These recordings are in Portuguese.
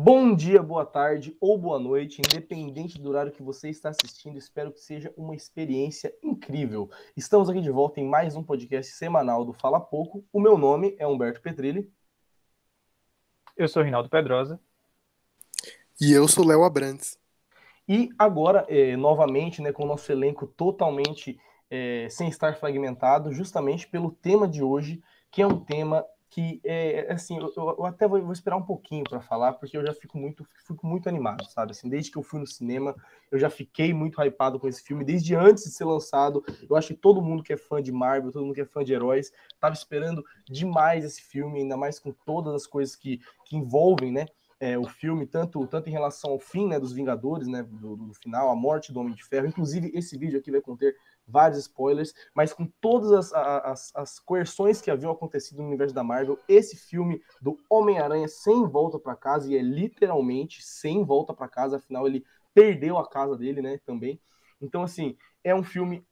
Bom dia, boa tarde ou boa noite, independente do horário que você está assistindo, espero que seja uma experiência incrível. Estamos aqui de volta em mais um podcast semanal do Fala Pouco. O meu nome é Humberto Petrilli. Eu sou Rinaldo Pedrosa. E eu sou Léo Abrantes. E agora, é, novamente, né, com o nosso elenco totalmente é, sem estar fragmentado, justamente pelo tema de hoje, que é um tema que é assim, eu, eu até vou, vou, esperar um pouquinho para falar, porque eu já fico muito, fico muito animado, sabe? Assim, desde que eu fui no cinema, eu já fiquei muito hypado com esse filme, desde antes de ser lançado. Eu acho que todo mundo que é fã de Marvel, todo mundo que é fã de heróis, estava esperando demais esse filme, ainda mais com todas as coisas que, que envolvem, né? É, o filme, tanto, tanto em relação ao fim né, dos Vingadores, né, do, do final, a morte do Homem de Ferro. Inclusive, esse vídeo aqui vai conter vários spoilers, mas com todas as, as, as coerções que haviam acontecido no universo da Marvel, esse filme do Homem-Aranha sem volta para casa, e é literalmente sem volta para casa, afinal ele perdeu a casa dele, né, também. Então, assim, é um filme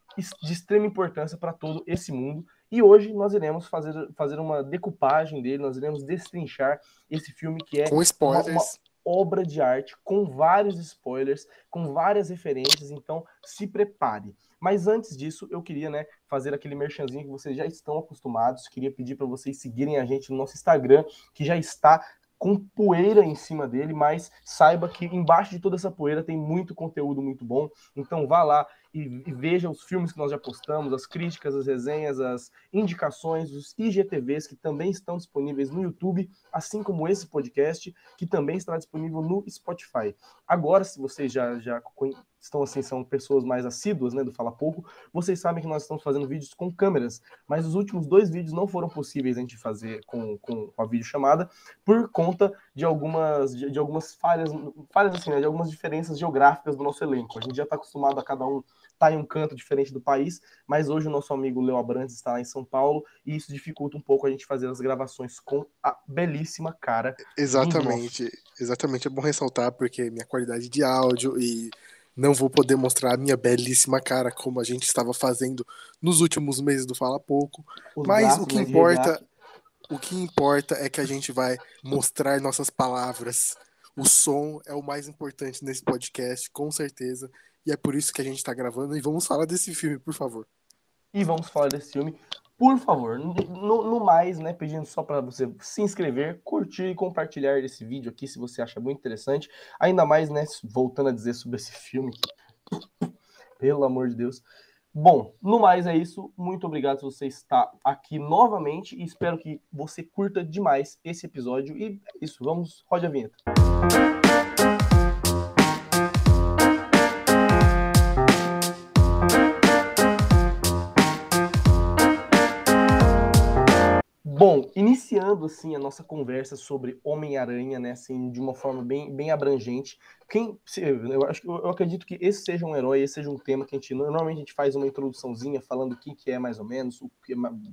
de extrema importância para todo esse mundo. E hoje nós iremos fazer, fazer uma decupagem dele, nós iremos destrinchar esse filme que é com spoilers. Uma, uma obra de arte, com vários spoilers, com várias referências, então se prepare. Mas antes disso, eu queria né, fazer aquele merchanzinho que vocês já estão acostumados. Queria pedir para vocês seguirem a gente no nosso Instagram, que já está com poeira em cima dele, mas saiba que embaixo de toda essa poeira tem muito conteúdo muito bom. Então vá lá e, e, veja os filmes que nós já postamos, as críticas, as resenhas, as indicações, os IGTVs que também estão disponíveis no YouTube, assim como esse podcast, que também estará disponível no Spotify. Agora, se vocês já, já estão assim, são pessoas mais assíduas, né, do Fala Pouco, vocês sabem que nós estamos fazendo vídeos com câmeras, mas os últimos dois vídeos não foram possíveis a gente fazer com, com a videochamada por conta de algumas, de, de algumas falhas, falhas assim, né, de algumas diferenças geográficas do nosso elenco. A gente já está acostumado a cada um estar tá em um canto diferente do país, mas hoje o nosso amigo Leo Abrantes está lá em São Paulo e isso dificulta um pouco a gente fazer as gravações com a belíssima cara. Exatamente, exatamente. É bom ressaltar porque minha qualidade de áudio e não vou poder mostrar a minha belíssima cara como a gente estava fazendo nos últimos meses do Fala Pouco. Os mas o que importa, o que importa é que a gente vai mostrar nossas palavras. O som é o mais importante nesse podcast, com certeza. E é por isso que a gente está gravando. E vamos falar desse filme, por favor. E vamos falar desse filme por favor, no, no, mais, né, pedindo só para você se inscrever, curtir e compartilhar esse vídeo aqui se você acha muito interessante. Ainda mais, né, voltando a dizer sobre esse filme, pelo amor de Deus. Bom, no mais é isso. Muito obrigado se você está aqui novamente e espero que você curta demais esse episódio. E é isso, vamos, rode a vinheta. Música iniciando assim a nossa conversa sobre Homem-Aranha, né, assim, de uma forma bem, bem abrangente. Quem, eu acho eu acredito que esse seja um herói, esse seja um tema que a gente normalmente a gente faz uma introduçãozinha falando o que, que é mais ou menos,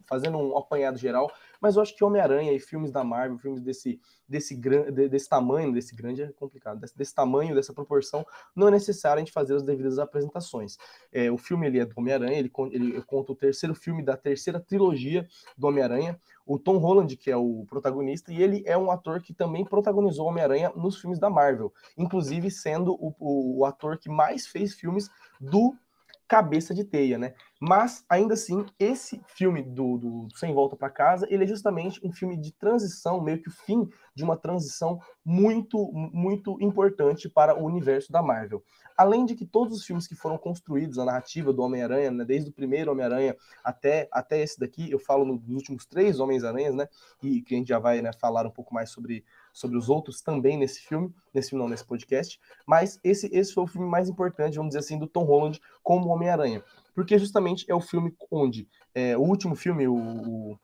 fazendo um apanhado geral, mas eu acho que Homem-Aranha e filmes da Marvel, filmes desse desse desse tamanho, desse grande é complicado, desse, desse, tamanho, dessa proporção, não é necessário a gente fazer as devidas apresentações. É, o filme ele é do Homem-Aranha, ele, ele conta o terceiro filme da terceira trilogia do Homem-Aranha o Tom Holland, que é o protagonista, e ele é um ator que também protagonizou Homem-Aranha nos filmes da Marvel, inclusive sendo o, o, o, ator que mais fez filmes do cabeça de teia, né? Mas ainda assim, esse filme do, do Sem Volta para Casa, ele é justamente um filme de transição, meio que o fim de uma transição muito, muito importante para o universo da Marvel. Além de que todos os filmes que foram construídos, a narrativa do Homem-Aranha, né, desde o primeiro Homem-Aranha até, até esse daqui, eu falo nos últimos três Homens-Aranhas, né? E que a gente já vai né, falar um pouco mais sobre, sobre os outros também nesse filme, nesse filme não, nesse podcast. Mas esse, esse foi o filme mais importante, vamos dizer assim, do Tom Holland como Homem-Aranha. Porque justamente é o filme onde é, o último filme, o,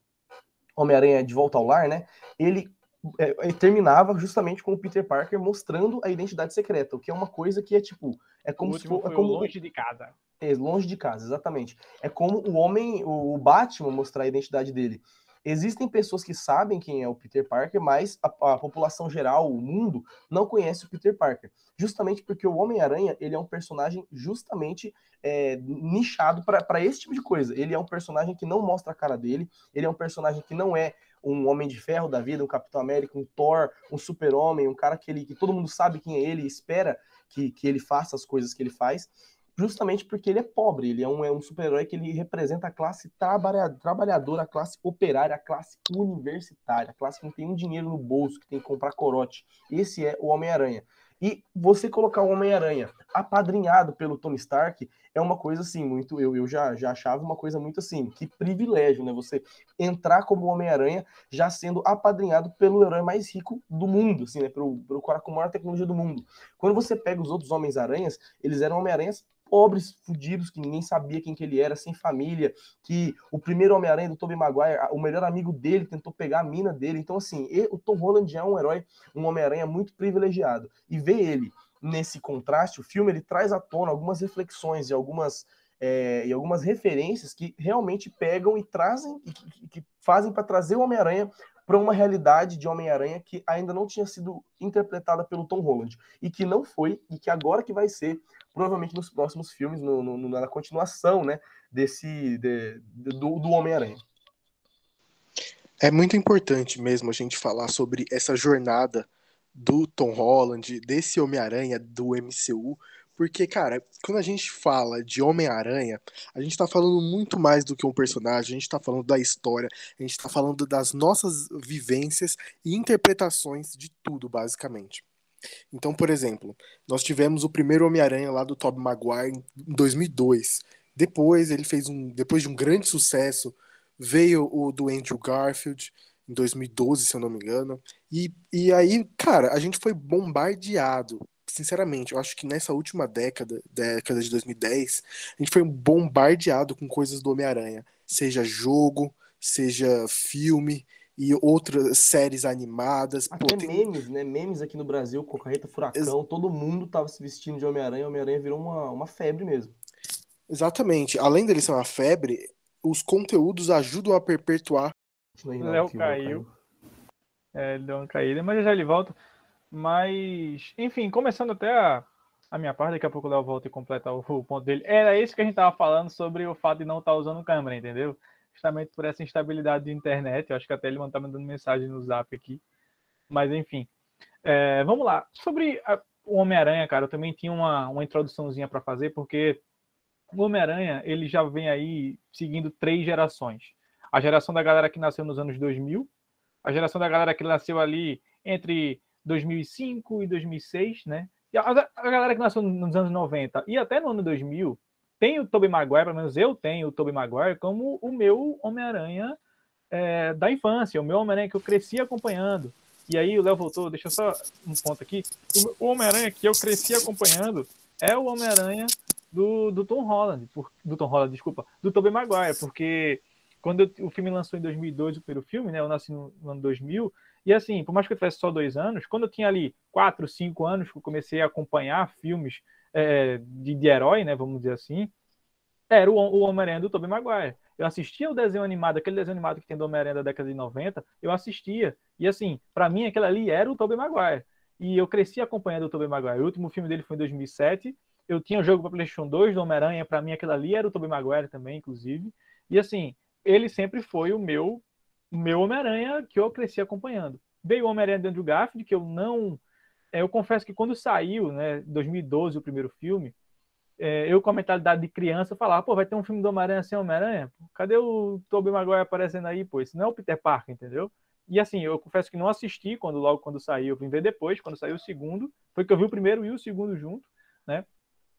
Homem-Aranha de Volta ao Lar, né? Ele é, terminava justamente com o Peter Parker mostrando a identidade secreta, o que é uma coisa que é tipo. É como se for. É como, longe de casa. É, longe de casa, exatamente. É como o homem, o Batman mostrar a identidade dele. Existem pessoas que sabem quem é o Peter Parker, mas a, a, população geral, o mundo, não conhece o Peter Parker. Justamente porque o Homem-Aranha ele é um personagem justamente é, nichado para esse tipo de coisa. Ele é um personagem que não mostra a cara dele, ele é um personagem que não é um Homem de Ferro da vida, um Capitão América, um Thor, um Super-Homem, um cara que, ele, que todo mundo sabe quem é ele e espera que, que ele faça as coisas que ele faz, justamente porque ele é pobre, ele é um, é um super-herói que ele representa a classe trabalha, trabalhadora, a classe operária, a classe universitária, a classe que não tem um dinheiro no bolso, que tem que comprar corote. Esse é o Homem-Aranha. E você colocar o Homem-Aranha apadrinhado pelo Tony Stark é uma coisa assim, muito. Eu, eu já, já achava uma coisa muito assim, que privilégio, né? Você entrar como Homem-Aranha já sendo apadrinhado pelo herói mais rico do mundo, assim, né? Pelo, pelo cara com maior tecnologia do mundo. Quando você pega os outros Homens-Aranhas, eles eram Homem-Aranhas pobres, fudidos, que ninguém sabia quem que ele era, sem família, que o primeiro Homem-Aranha do Tobey Maguire, o melhor amigo dele tentou pegar a mina dele. Então, assim, o Tom Holland é um herói, um Homem-Aranha muito privilegiado. E ver ele nesse contraste, o filme ele traz à tona algumas reflexões e algumas é, e algumas referências que realmente pegam e trazem e que, que fazem para trazer o Homem-Aranha para uma realidade de Homem-Aranha que ainda não tinha sido interpretada pelo Tom Holland. E que não foi e que agora que vai ser provavelmente nos próximos filmes no, no, na continuação né desse de, do, do Homem-Aranha. É muito importante mesmo a gente falar sobre essa jornada do Tom Holland, desse Homem-Aranha do MCU, porque, cara, quando a gente fala de Homem-Aranha, a gente tá falando muito mais do que um personagem, a gente tá falando da história, a gente tá falando das nossas vivências e interpretações de tudo, basicamente. Então, por exemplo, nós tivemos o primeiro Homem-Aranha lá do Tobey Maguire em 2002. Depois ele fez um, depois de um grande sucesso, veio o do Andrew Garfield em 2012, se eu não me engano. E, e aí, cara, a gente foi bombardeado sinceramente, eu acho que nessa última década, década de 2010, a gente foi bombardeado com coisas do Homem-Aranha, seja jogo, seja filme e outras séries animadas. Até Pô, tem... memes, né? Memes aqui no Brasil, com a carreta furacão, Ex todo mundo tava se vestindo de Homem-Aranha, Homem-Aranha virou uma, uma febre mesmo. Exatamente. Além dele ser uma febre, os conteúdos ajudam a perpetuar. O Léo caiu. É, ele deu uma caída, mas já ele volta. Mas, enfim, começando até a, a minha parte, daqui a pouco o Léo volta e completa o, o, ponto dele. Era isso que a gente tava falando sobre o fato de não estar tá usando câmera, entendeu? Justamente por essa instabilidade de internet. Eu acho que até ele tá mandando mensagem no zap aqui. Mas, enfim. É, vamos lá. Sobre a, o Homem-Aranha, cara, eu também tinha uma, uma introduçãozinha para fazer, porque o Homem-Aranha, ele já vem aí seguindo três gerações. A geração da galera que nasceu nos anos 2000, a geração da galera que nasceu ali entre 2005 e 2006, né? E a, a, galera que nasceu nos anos 90 e até no ano 2000 tem o Tobey Maguire, pelo menos eu tenho o Tobey Maguire como o meu Homem-Aranha é, da infância, o meu Homem-Aranha que eu cresci acompanhando. E aí o Léo voltou, deixa só um ponto aqui. O Homem-Aranha que eu cresci acompanhando é o Homem-Aranha do, do Tom Holland, por, do Tom Holland, desculpa, do Tobey Maguire, porque quando eu, o filme lançou em 2002, o primeiro filme, né, eu nasci no, no ano 2000, e assim, por mais que eu tivesse só dois anos, quando eu tinha ali quatro, cinco anos, que eu comecei a acompanhar filmes é, de, de herói, né, vamos dizer assim, era o, o Homem-Aranha do Tobey Maguire. Eu assistia o desenho animado, aquele desenho animado que tem do Homem-Aranha da década de 90, eu assistia. E assim, para mim aquele ali era o Tobey Maguire. E eu cresci acompanhando o Tobey Maguire. O último filme dele foi em 2007. Eu tinha o jogo para PlayStation 2 do Homem-Aranha, para mim aquele ali era o Tobey Maguire também, inclusive. E assim, ele sempre foi o meu o meu Homem-Aranha que eu cresci acompanhando. Veio o Homem-Aranha dentro do Garfield, que eu não. É, eu confesso que quando saiu, né, 2012, o primeiro filme, é, eu com a mentalidade de criança falava, pô, vai ter um filme do Homem-Aranha sem Homem-Aranha? Cadê o Tobey Maguire aparecendo aí, pô? Esse não é o Peter Parker, entendeu? E assim, eu confesso que não assisti quando logo quando saiu, eu vim ver depois, quando saiu o segundo, foi que eu vi o primeiro e o segundo junto, né?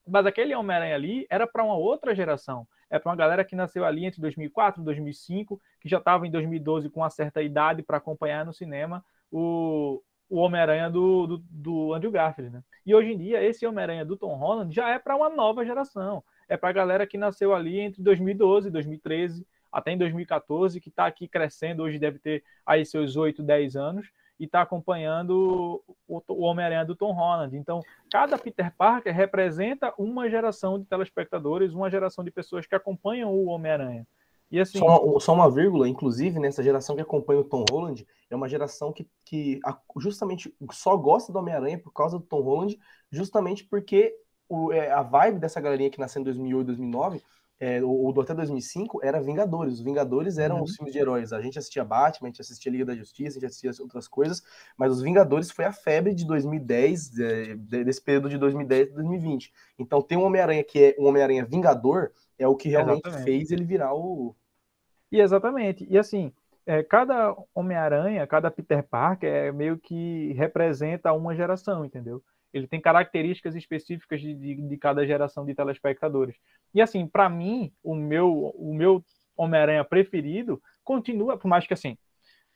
Mas aquele Homem-Aranha ali era para uma outra geração é para uma galera que nasceu ali entre 2004 e 2005, que já estava em 2012 com uma certa idade para acompanhar no cinema o, o Homem-Aranha do, do, do, Andrew Garfield. Né? E hoje em dia, esse Homem-Aranha do Tom Holland já é para uma nova geração. É para a galera que nasceu ali entre 2012 e 2013, até em 2014, que está aqui crescendo, hoje deve ter aí seus 8, 10 anos, e está acompanhando o, o Homem-Aranha do Tom Holland. Então, cada Peter Parker representa uma geração de telespectadores, uma geração de pessoas que acompanham o Homem-Aranha. E assim, só uma, só, uma, vírgula, inclusive, nessa geração que acompanha o Tom Holland, é uma geração que, que justamente só gosta do Homem-Aranha por causa do Tom Holland, justamente porque o, é, a vibe dessa galerinha que nasceu em 2008, 2009 é, o, do até 2005 era Vingadores. Os Vingadores eram uhum. os filmes de heróis. A gente assistia Batman, a gente assistia Liga da Justiça, a gente assistia outras coisas, mas os Vingadores foi a febre de 2010, é, desse período de 2010 a 2020. Então tem um Homem-Aranha que é um Homem-Aranha Vingador, é o que realmente exatamente. fez ele virar o. E exatamente. E assim, é, cada Homem-Aranha, cada Peter Parker é meio que representa uma geração, entendeu? Ele tem características específicas de, de, de cada geração de telespectadores. E assim, para mim, o meu, o meu Homem-Aranha preferido continua, por mais que assim,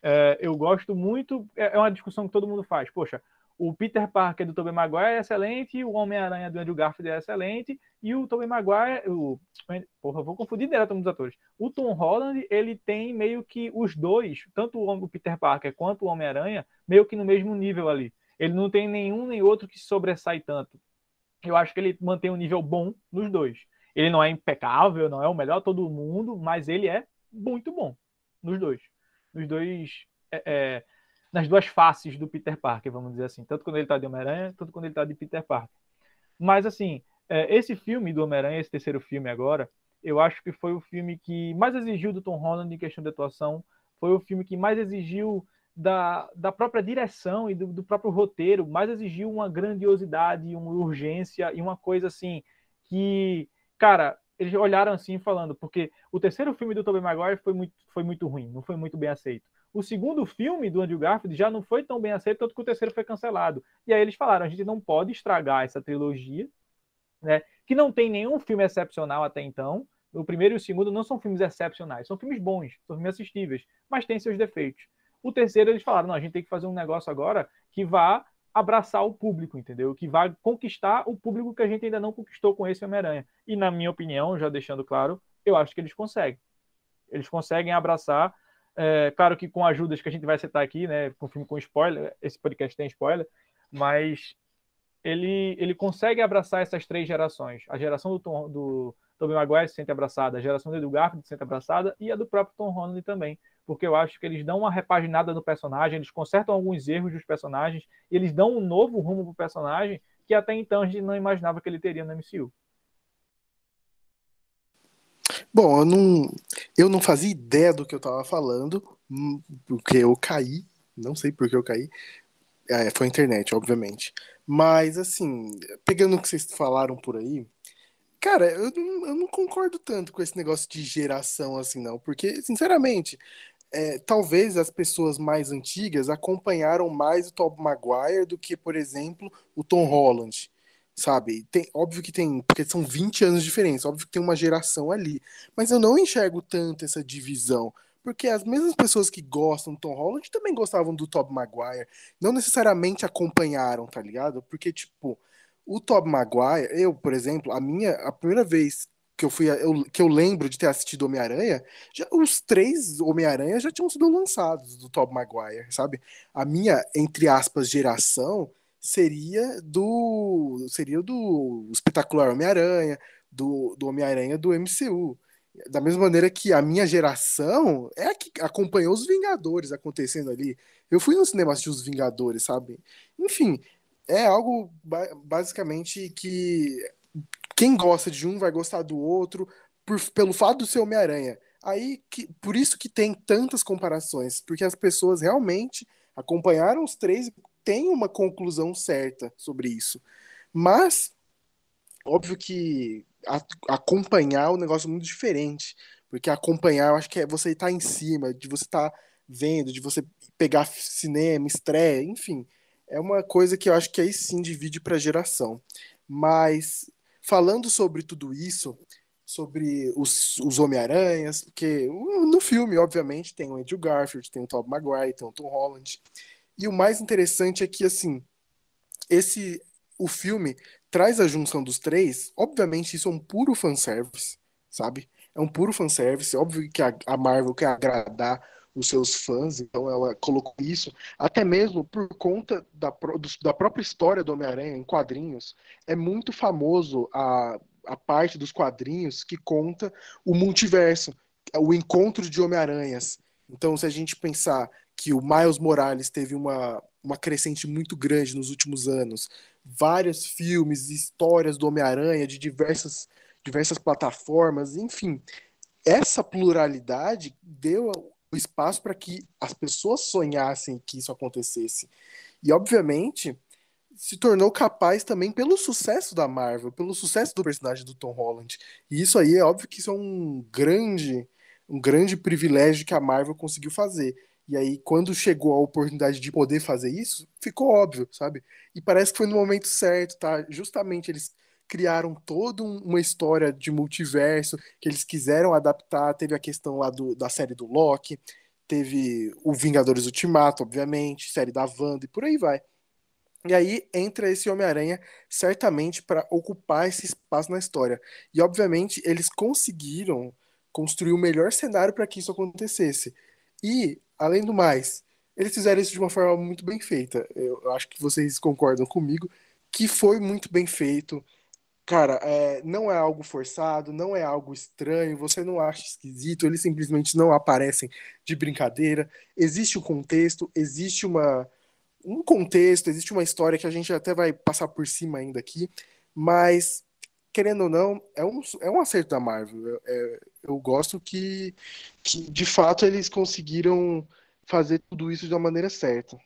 é, eu gosto muito, é, é uma discussão que todo mundo faz. Poxa, o Peter Parker do Tobey Maguire é excelente, o Homem-Aranha do Andrew Garfield é excelente, e o Tobey Maguire, o, porra, vou confundir direto os atores. O Tom Holland, ele tem meio que os dois, tanto o Peter Parker quanto o Homem-Aranha, meio que no mesmo nível ali. Ele não tem nenhum nem outro que sobressai tanto. Eu acho que ele mantém um nível bom nos dois. Ele não é impecável, não é o melhor todo mundo, mas ele é muito bom nos dois. Nos dois. É, é, nas duas faces do Peter Parker, vamos dizer assim. Tanto quando ele está de Homem-Aranha, tanto quando ele está de Peter Parker. Mas, assim, é, esse filme do Homem-Aranha, esse terceiro filme agora, eu acho que foi o filme que mais exigiu do Tom Holland em questão de atuação. Foi o filme que mais exigiu da, da própria direção e do, do, próprio roteiro, mais exigiu uma grandiosidade, uma urgência e uma coisa assim que, cara, eles olharam assim falando, porque o terceiro filme do Tobey Maguire foi muito, foi muito ruim, não foi muito bem aceito. O segundo filme do Andrew Garfield já não foi tão bem aceito, tanto que o terceiro foi cancelado. E aí eles falaram, a gente não pode estragar essa trilogia, né, que não tem nenhum filme excepcional até então. O primeiro e o segundo não são filmes excepcionais, são filmes bons, são filmes assistíveis, mas têm seus defeitos. O terceiro, eles falaram: não, a gente tem que fazer um negócio agora que vá abraçar o público, entendeu? Que vai conquistar o público que a gente ainda não conquistou com esse Homem-Aranha. E, na minha opinião, já deixando claro, eu acho que eles conseguem. Eles conseguem abraçar. É, claro que com ajudas que a gente vai citar aqui, né? Com filme com spoiler, esse podcast tem spoiler, mas ele, ele consegue abraçar essas três gerações. A geração do, Tom, do Tobey Maguire se sente abraçada, a geração do Edu Garfield se sente abraçada e a do próprio Tom Holland também porque eu acho que eles dão uma repaginada no personagem, eles consertam alguns erros dos personagens, eles dão um novo rumo pro personagem que até então a gente não imaginava que ele teria no MCU. Bom, eu não, eu não fazia ideia do que eu tava falando, hum, porque eu caí, não sei por que eu caí. É, foi a internet, obviamente. Mas, assim, pegando o que vocês falaram por aí, cara, eu não, eu não concordo tanto com esse negócio de geração, assim, não. Porque, sinceramente, é, talvez as pessoas mais antigas acompanharam mais o Tom Maguire do que, por exemplo, o Tom Holland, sabe? Tem, óbvio que tem, porque são 20 anos de diferença, óbvio que tem uma geração ali, mas eu não enxergo tanto essa divisão, porque as mesmas pessoas que gostam do Tom Holland também gostavam do Tom Maguire, não necessariamente acompanharam, tá ligado? Porque, tipo, o Tom Maguire, eu, por exemplo, a minha, a primeira vez que eu fui eu, que eu lembro de ter assistido Homem-Aranha, os três Homem-Aranha já tinham sido lançados do Tobey Maguire, sabe? A minha, entre aspas, geração seria do seria do espetacular Homem-Aranha, do, do Homem-Aranha do MCU. Da mesma maneira que a minha geração é a que acompanhou os Vingadores acontecendo ali. Eu fui no cinema assistir os Vingadores, sabe? Enfim, é algo basicamente que quem gosta de um vai gostar do outro por, pelo fato do ser Homem-Aranha. Aí, que, por isso que tem tantas comparações, porque as pessoas realmente acompanharam os três e têm uma conclusão certa sobre isso. Mas, óbvio que a, acompanhar é um negócio muito diferente, porque acompanhar, eu acho que é você estar tá em cima, de você estar tá vendo, de você pegar cinema, estreia, enfim. É uma coisa que eu acho que aí sim divide para geração. Mas falando sobre tudo isso, sobre os, os Homem-Aranhas, porque no filme, obviamente, tem o Andrew Garfield, tem o Tobey Maguire, tem o Tom Holland. E o mais interessante é que, assim, esse o filme traz a junção dos três. Obviamente, isso é um puro fanservice, sabe? É um puro fanservice. Óbvio que a, a Marvel quer agradar os seus fãs, então ela colocou isso, até mesmo por conta da, da própria história do Homem-Aranha em quadrinhos. É muito famoso a, a parte dos quadrinhos que conta o multiverso, o encontro de Homem-Aranhas. Então, se a gente pensar que o Miles Morales teve uma, uma crescente muito grande nos últimos anos, vários filmes, histórias do Homem-Aranha de diversas diversas plataformas, enfim. Essa pluralidade deu espaço para que as pessoas sonhassem que isso acontecesse. E, obviamente, se tornou capaz também pelo sucesso da Marvel, pelo sucesso do personagem do Tom Holland. E isso aí é óbvio que isso é um grande, um grande privilégio que a Marvel conseguiu fazer. E aí, quando chegou a oportunidade de poder fazer isso, ficou óbvio, sabe? E parece que foi no momento certo, tá? Justamente eles criaram toda uma história de multiverso que eles quiseram adaptar. Teve a questão lá do, da série do Loki, teve o Vingadores Ultimato, obviamente, série da Wanda e por aí vai. E aí entra esse Homem-Aranha certamente para ocupar esse espaço na história. E obviamente eles conseguiram construir o melhor cenário para que isso acontecesse. E, além do mais, eles fizeram isso de uma forma muito bem feita. Eu acho que vocês concordam comigo que foi muito bem feito. Cara, é, não é algo forçado, não é algo estranho, você não acha esquisito, eles simplesmente não aparecem de brincadeira. Existe um contexto, existe uma, um contexto, existe uma história que a gente até vai passar por cima ainda aqui, mas, querendo ou não, é um, é um acerto da Marvel. É, eu gosto que, que, de fato, eles conseguiram fazer tudo isso de uma maneira certa.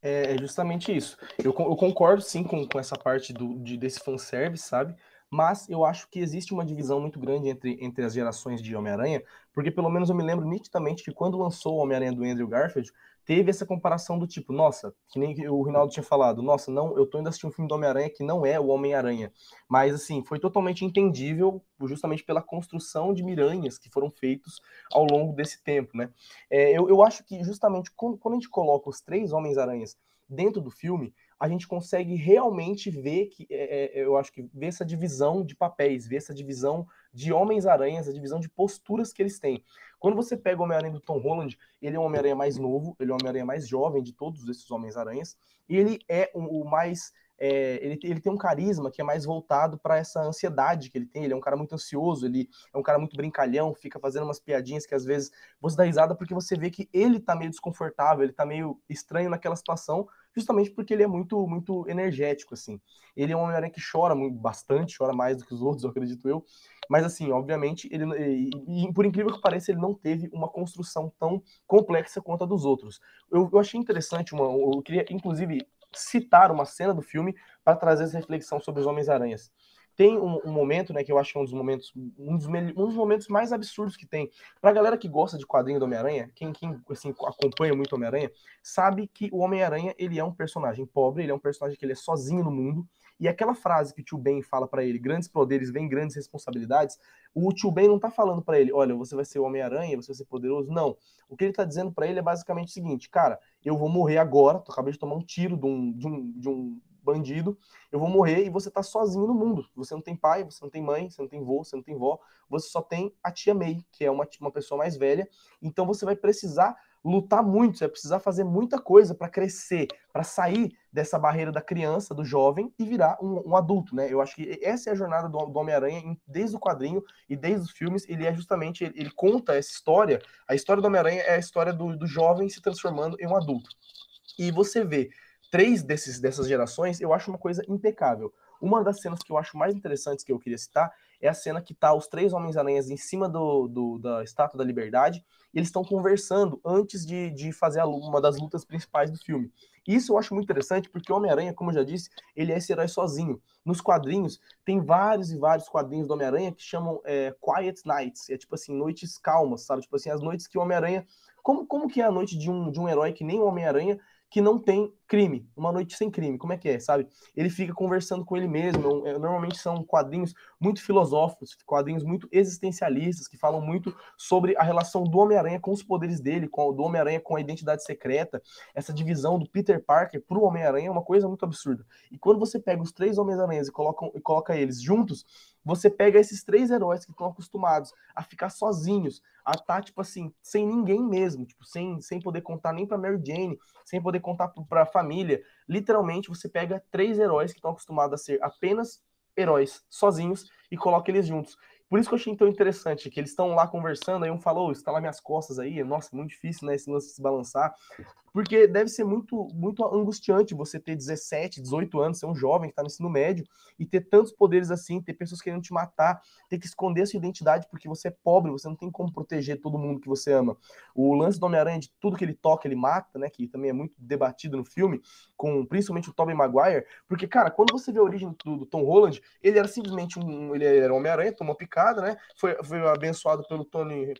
É, é justamente isso. Eu, eu concordo sim com, com essa parte do, de, desse fanservice, sabe? Mas eu acho que existe uma divisão muito grande entre, entre as gerações de Homem-Aranha, porque pelo menos eu me lembro nitidamente que quando lançou o Homem-Aranha do Andrew Garfield, teve essa comparação do tipo, nossa, que nem o Rinaldo tinha falado, nossa, não, eu tô indo assistir um filme do Homem-Aranha que não é o Homem-Aranha. Mas assim, foi totalmente entendível justamente pela construção de miranhas que foram feitos ao longo desse tempo, né? É, eu, eu acho que justamente quando, quando a gente coloca os três Homens-Aranhas dentro do filme, a gente consegue realmente ver que é, é, eu acho que ver essa divisão de papéis, ver essa divisão de Homens-Aranhas, a divisão de posturas que eles têm. Quando você pega o Homem-Aranha do Tom Holland, ele é um Homem-Aranha mais novo, ele é o Homem-Aranha mais jovem de todos esses Homens-Aranhas, e ele é o, o mais é, ele, ele, tem um carisma que é mais voltado para essa ansiedade que ele tem. Ele é um cara muito ansioso, ele é um cara muito brincalhão, fica fazendo umas piadinhas que às vezes você dá risada porque você vê que ele tá meio desconfortável, ele tá meio estranho naquela situação, justamente porque ele é muito muito energético, assim. Ele é um Homem-Aranha que chora bastante, chora mais do que os outros, eu acredito eu. Mas, assim, obviamente, ele, e, e, por incrível que pareça, ele não teve uma construção tão complexa quanto a dos outros. Eu, eu achei interessante, uma, eu queria, inclusive, citar uma cena do filme para trazer essa reflexão sobre os Homens-Aranhas. Tem um, um, momento, né, que eu acho que é um dos momentos, um dos, um dos momentos mais absurdos que tem. Pra galera que gosta de quadrinho do Homem-Aranha, quem, quem assim, acompanha muito o Homem-Aranha, sabe que o Homem-Aranha, ele é um personagem pobre, ele é um personagem que ele é sozinho no mundo, e aquela frase que o tio Ben fala para ele, grandes poderes vêm grandes responsabilidades, o tio Ben não tá falando para ele, olha, você vai ser o Homem-Aranha, você vai ser poderoso, não. O que ele tá dizendo para ele é basicamente o seguinte, cara, eu vou morrer agora, tu acabei de tomar um tiro de um, de um, de um bandido, eu vou morrer e você tá sozinho no mundo. Você não tem pai, você não tem mãe, você não tem vô, você não tem vó, você só tem a tia May, que é uma, uma pessoa mais velha. Então você vai precisar lutar muito, você vai precisar fazer muita coisa para crescer, para sair dessa barreira da criança, do jovem e virar um, um adulto, né? Eu acho que essa é a jornada do, do Homem-Aranha desde o quadrinho e desde os filmes. Ele é justamente, ele, ele conta essa história. A história do Homem-Aranha é a história do, do jovem se transformando em um adulto. E você vê três desses, dessas gerações, eu acho uma coisa impecável. Uma das cenas que eu acho mais interessantes que eu queria citar é a cena que tá os três Homens-Aranhas em cima do, do, da Estátua da Liberdade e eles estão conversando antes de, de fazer a, uma das lutas principais do filme. Isso eu acho muito interessante porque o Homem-Aranha, como eu já disse, ele é esse herói sozinho. Nos quadrinhos, tem vários e vários quadrinhos do Homem-Aranha que chamam é, Quiet Nights, é tipo assim, noites calmas, sabe? Tipo assim, as noites que o Homem-Aranha. Como, como que é a noite de um, de um herói que nem o Homem-Aranha que não tem crime, uma noite sem crime, como é que é, sabe? Ele fica conversando com ele mesmo, é, normalmente são quadrinhos muito filosóficos, quadrinhos muito existencialistas, que falam muito sobre a relação do Homem-Aranha com os poderes dele, com, do Homem-Aranha com a identidade secreta, essa divisão do Peter Parker pro Homem-Aranha é uma coisa muito absurda. E quando você pega os três Homens-Aranhas e, e coloca eles juntos, você pega esses três heróis que estão acostumados a ficar sozinhos, a estar, tá, tipo assim, sem ninguém mesmo, tipo, sem, sem poder contar nem pra Mary Jane, sem poder contar pra família. Literalmente, você pega três heróis que estão acostumados a ser apenas heróis, sozinhos, e coloca eles juntos. Por isso que eu achei tão interessante, que eles estão lá conversando, aí um falou, oh, está lá minhas costas aí, nossa, muito difícil, né, esse lance de se balançar. Porque deve ser muito, muito angustiante você ter 17, 18 anos, ser um jovem que está no ensino médio e ter tantos poderes assim, ter pessoas querendo te matar, ter que esconder a sua identidade porque você é pobre, você não tem como proteger todo mundo que você ama. O lance do Homem-Aranha, de tudo que ele toca, ele mata, né? Que também é muito debatido no filme, com principalmente o Tobey Maguire, porque, cara, quando você vê a origem do, do Tom Holland, ele era simplesmente um. Ele era Homem-Aranha, tomou picada, né? Foi, foi abençoado pelo Tony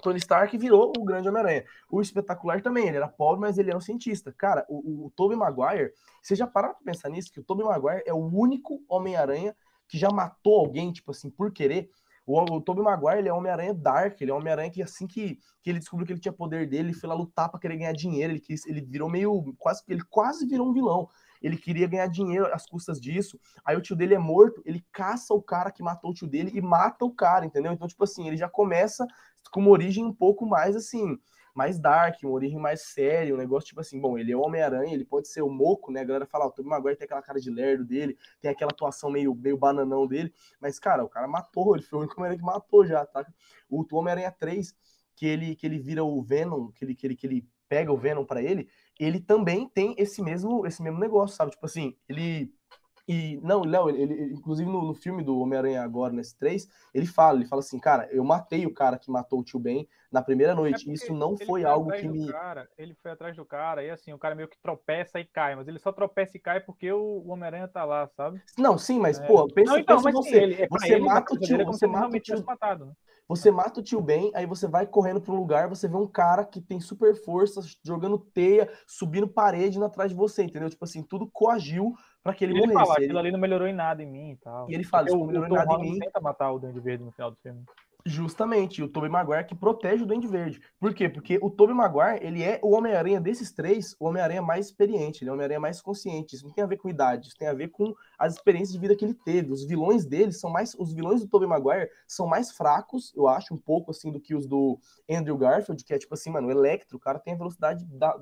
Tony Stark virou o grande Homem-Aranha. O espetacular também, ele era pobre, mas ele era um cientista. Cara, o, o Tobey Maguire, você já pararam pra pensar nisso? Que o Tobey Maguire é o único Homem-Aranha que já matou alguém, tipo assim, por querer. O, o Tobey Maguire, ele é Homem-Aranha Dark, ele é Homem-Aranha que assim que, que ele descobriu que ele tinha poder dele, ele foi lá lutar pra querer ganhar dinheiro, ele, quis, ele virou meio, quase, ele quase virou um vilão ele queria ganhar dinheiro às custas disso. Aí o tio dele é morto, ele caça o cara que matou o tio dele e mata o cara, entendeu? Então, tipo assim, ele já começa com uma origem um pouco mais assim, mais dark, uma origem mais séria, um negócio tipo assim, bom, ele é o Homem-Aranha, ele pode ser o Moco, né? A galera fala, o Tobey Maguire tem aquela cara de lerdo dele, tem aquela atuação meio, meio bananão dele, mas, cara, o cara matou, ele foi o único Homem-Aranha que matou já, tá? O Homem-Aranha 3, que ele, que ele vira o Venom, que ele, que ele, que ele pega o Venom para ele, ele também tem esse mesmo, esse mesmo negócio, sabe? Tipo assim, ele e, não, Léo, ele, ele, inclusive no, no, filme do Homem-Aranha agora, nesse 3, ele fala, ele fala assim, cara, eu matei o cara que matou o tio Ben na primeira noite. É Isso não foi algo que me. Cara, ele foi atrás do cara, e assim, o cara meio que tropeça e cai, mas ele só tropeça e cai porque o, Homem-Aranha tá lá, sabe? Não, sim, mas, é. pô, pensa, não, então, pensa mas, você. Ele, é você ele, mata o tio, você mata o tio. Matado, né? Você mata o tio Ben, aí você vai correndo para um lugar, você vê um cara que tem super força, jogando teia, subindo parede atrás de você, entendeu? Tipo assim, tudo coagiu para que ele, ele morresse. Fala, ele... aquilo ali não melhorou em nada em mim e tal. E ele fala, isso não melhorou em nada em mim. tenta matar o Duende Verde no final do filme. Justamente, o Tobey Maguire que protege o Duende Verde. Por quê? Porque o Tobey Maguire, ele é o Homem-Aranha desses três, o Homem-Aranha mais experiente, ele é o Homem-Aranha mais consciente. Isso não tem a ver com idade, isso tem a ver com as experiências de vida que ele teve. Os vilões dele são mais, os vilões do Tobey Maguire são mais fracos, eu acho, um pouco assim do que os do Andrew Garfield, que é tipo assim, mano, o Electro, o cara tem a velocidade da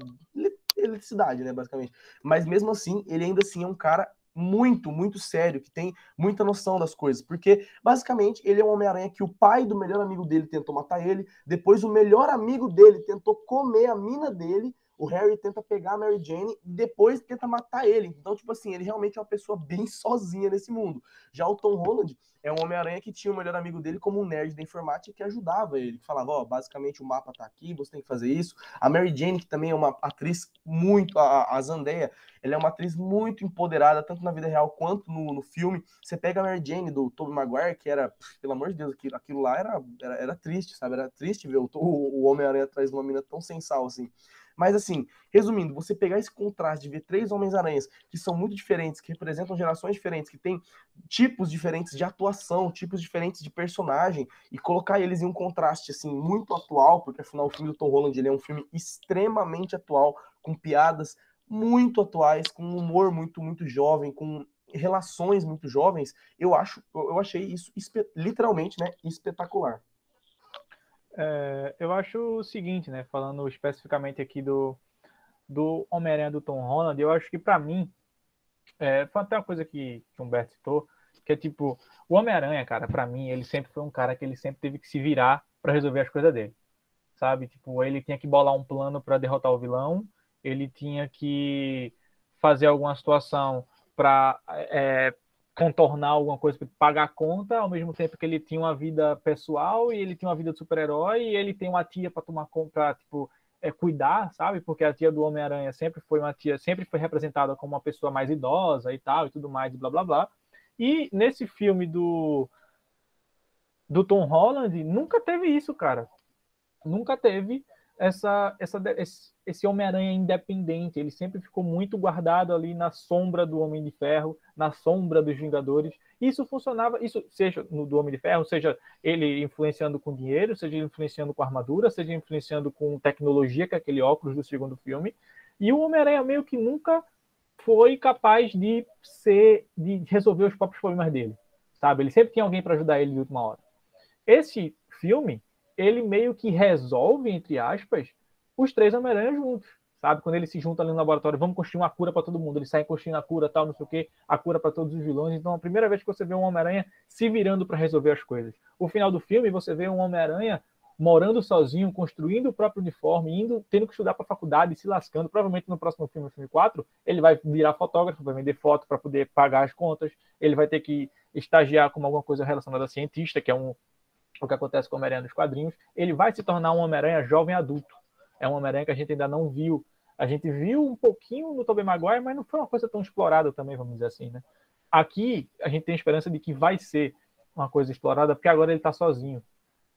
eletricidade, né, basicamente. Mas mesmo assim, ele ainda assim é um cara muito, muito sério, que tem muita noção das coisas, porque basicamente ele é um Homem-Aranha que o pai do melhor amigo dele tentou matar ele, depois o melhor amigo dele tentou comer a mina dele, o Harry tenta pegar a Mary Jane e depois tenta matar ele. Então, tipo assim, ele realmente é uma pessoa bem sozinha nesse mundo. Já o Tom Holland é um Homem-Aranha que tinha o melhor amigo dele como um nerd da informática que ajudava ele, que falava, ó, oh, basicamente o mapa tá aqui, você tem que fazer isso. A Mary Jane, que também é uma atriz muito, a, a Zendaya, ela é uma atriz muito empoderada, tanto na vida real quanto no, no filme. Você pega a Mary Jane do Tobey Maguire, que era, pelo amor de Deus, aquilo, aquilo lá era, era, era triste, sabe? Era triste ver o, o Homem-Aranha atrás de uma mina tão sensal assim. Mas assim, resumindo, você pegar esse contraste de ver três Homens-Aranhas que são muito diferentes, que representam gerações diferentes, que têm tipos diferentes de atuação, tipos diferentes de personagem, e colocar eles em um contraste assim muito atual, porque afinal o filme do Tom Holland ele é um filme extremamente atual, com piadas muito atuais, com um humor muito muito jovem, com relações muito jovens, eu acho, eu achei isso literalmente, né, espetacular. É, eu acho o seguinte, né? Falando especificamente aqui do, do Homem-Aranha do Tom Holland, eu acho que para mim, é, foi até uma coisa que, que o Humberto citou, que é tipo, o Homem-Aranha, cara, para mim, ele sempre foi um cara que ele sempre teve que se virar para resolver as coisas dele. Sabe? Tipo, ele tinha que bolar um plano para derrotar o vilão, ele tinha que fazer alguma situação para é, contornar alguma coisa pagar a conta, ao mesmo tempo que ele tinha uma vida pessoal e ele tinha uma vida de super-herói e ele tem uma tia para tomar conta, tipo, é, cuidar, sabe? Porque a tia do Homem-Aranha sempre foi uma tia, sempre foi representada como uma pessoa mais idosa e tal e tudo mais, blá blá blá. E nesse filme do do Tom Holland nunca teve isso, cara. Nunca teve essa, essa, esse, Homem-Aranha independente. Ele sempre ficou muito guardado ali na sombra do Homem de Ferro, na sombra dos Vingadores. Isso funcionava, isso seja no do Homem de Ferro, seja ele influenciando com dinheiro, seja influenciando com armadura, seja influenciando com tecnologia, que é aquele óculos do segundo filme. E o Homem-Aranha meio que nunca foi capaz de ser, de resolver os próprios problemas dele, sabe? Ele sempre tinha alguém para ajudar ele de última hora. Esse filme ele meio que resolve, entre aspas, os três Homem-Aranha juntos. Sabe? Quando eles se juntam ali no laboratório, vamos construir uma cura para todo mundo. Eles saem construindo a cura, tal, não sei o quê, a cura para todos os vilões. Então, a primeira vez que você vê um Homem-Aranha se virando para resolver as coisas. O final do filme, você vê um Homem-Aranha morando sozinho, construindo o próprio uniforme, indo, tendo que estudar para a faculdade, se lascando. Provavelmente no próximo filme, filme 4, ele vai virar fotógrafo, vai vender foto para poder pagar as contas. Ele vai ter que estagiar com alguma coisa relacionada a cientista, que é um, o que acontece com o Homem-Aranha dos quadrinhos. Ele vai se tornar um Homem-Aranha jovem adulto. É um Homem-Aranha que a gente ainda não viu. A gente viu um pouquinho no Tobey Maguire, mas não foi uma coisa tão explorada também, vamos dizer assim, né? Aqui, a gente tem esperança de que vai ser uma coisa explorada, porque agora ele está sozinho.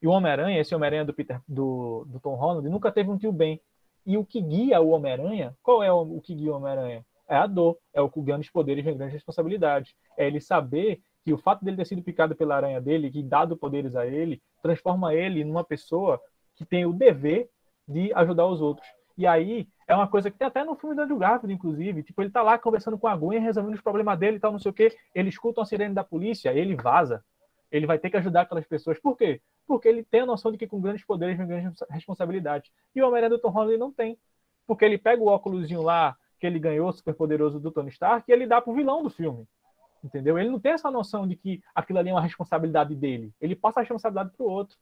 E o Homem-Aranha, esse Homem-Aranha do, Peter, do, do Tom Holland, nunca teve um tio Ben. E o que guia o Homem-Aranha, qual é o, o, que guia o Homem-Aranha? É a dor, é o que ganha os poderes vem grandes responsabilidades. É ele saber que o fato dele ter sido picado pela aranha dele, que dado poderes a ele, transforma ele numa pessoa que tem o dever de ajudar os outros. E aí é uma coisa que tem até no filme do Andrew Garfield, inclusive. Tipo, ele tá lá conversando com a Gwen, resolvendo os problemas dele e tal, não sei o quê. Ele escuta uma sirene da polícia, ele vaza. Ele vai ter que ajudar aquelas pessoas. Por quê? Porque ele tem a noção de que com grandes poderes vem grandes responsabilidades. E o Homem-Aranha do Tom Holland não tem. Porque ele pega o óculosinho lá que ele ganhou, super poderoso do Tony Stark, e ele dá pro vilão do filme. Entendeu? Ele não tem essa noção de que aquilo ali é uma responsabilidade dele. Ele passa a responsabilidade pro outro.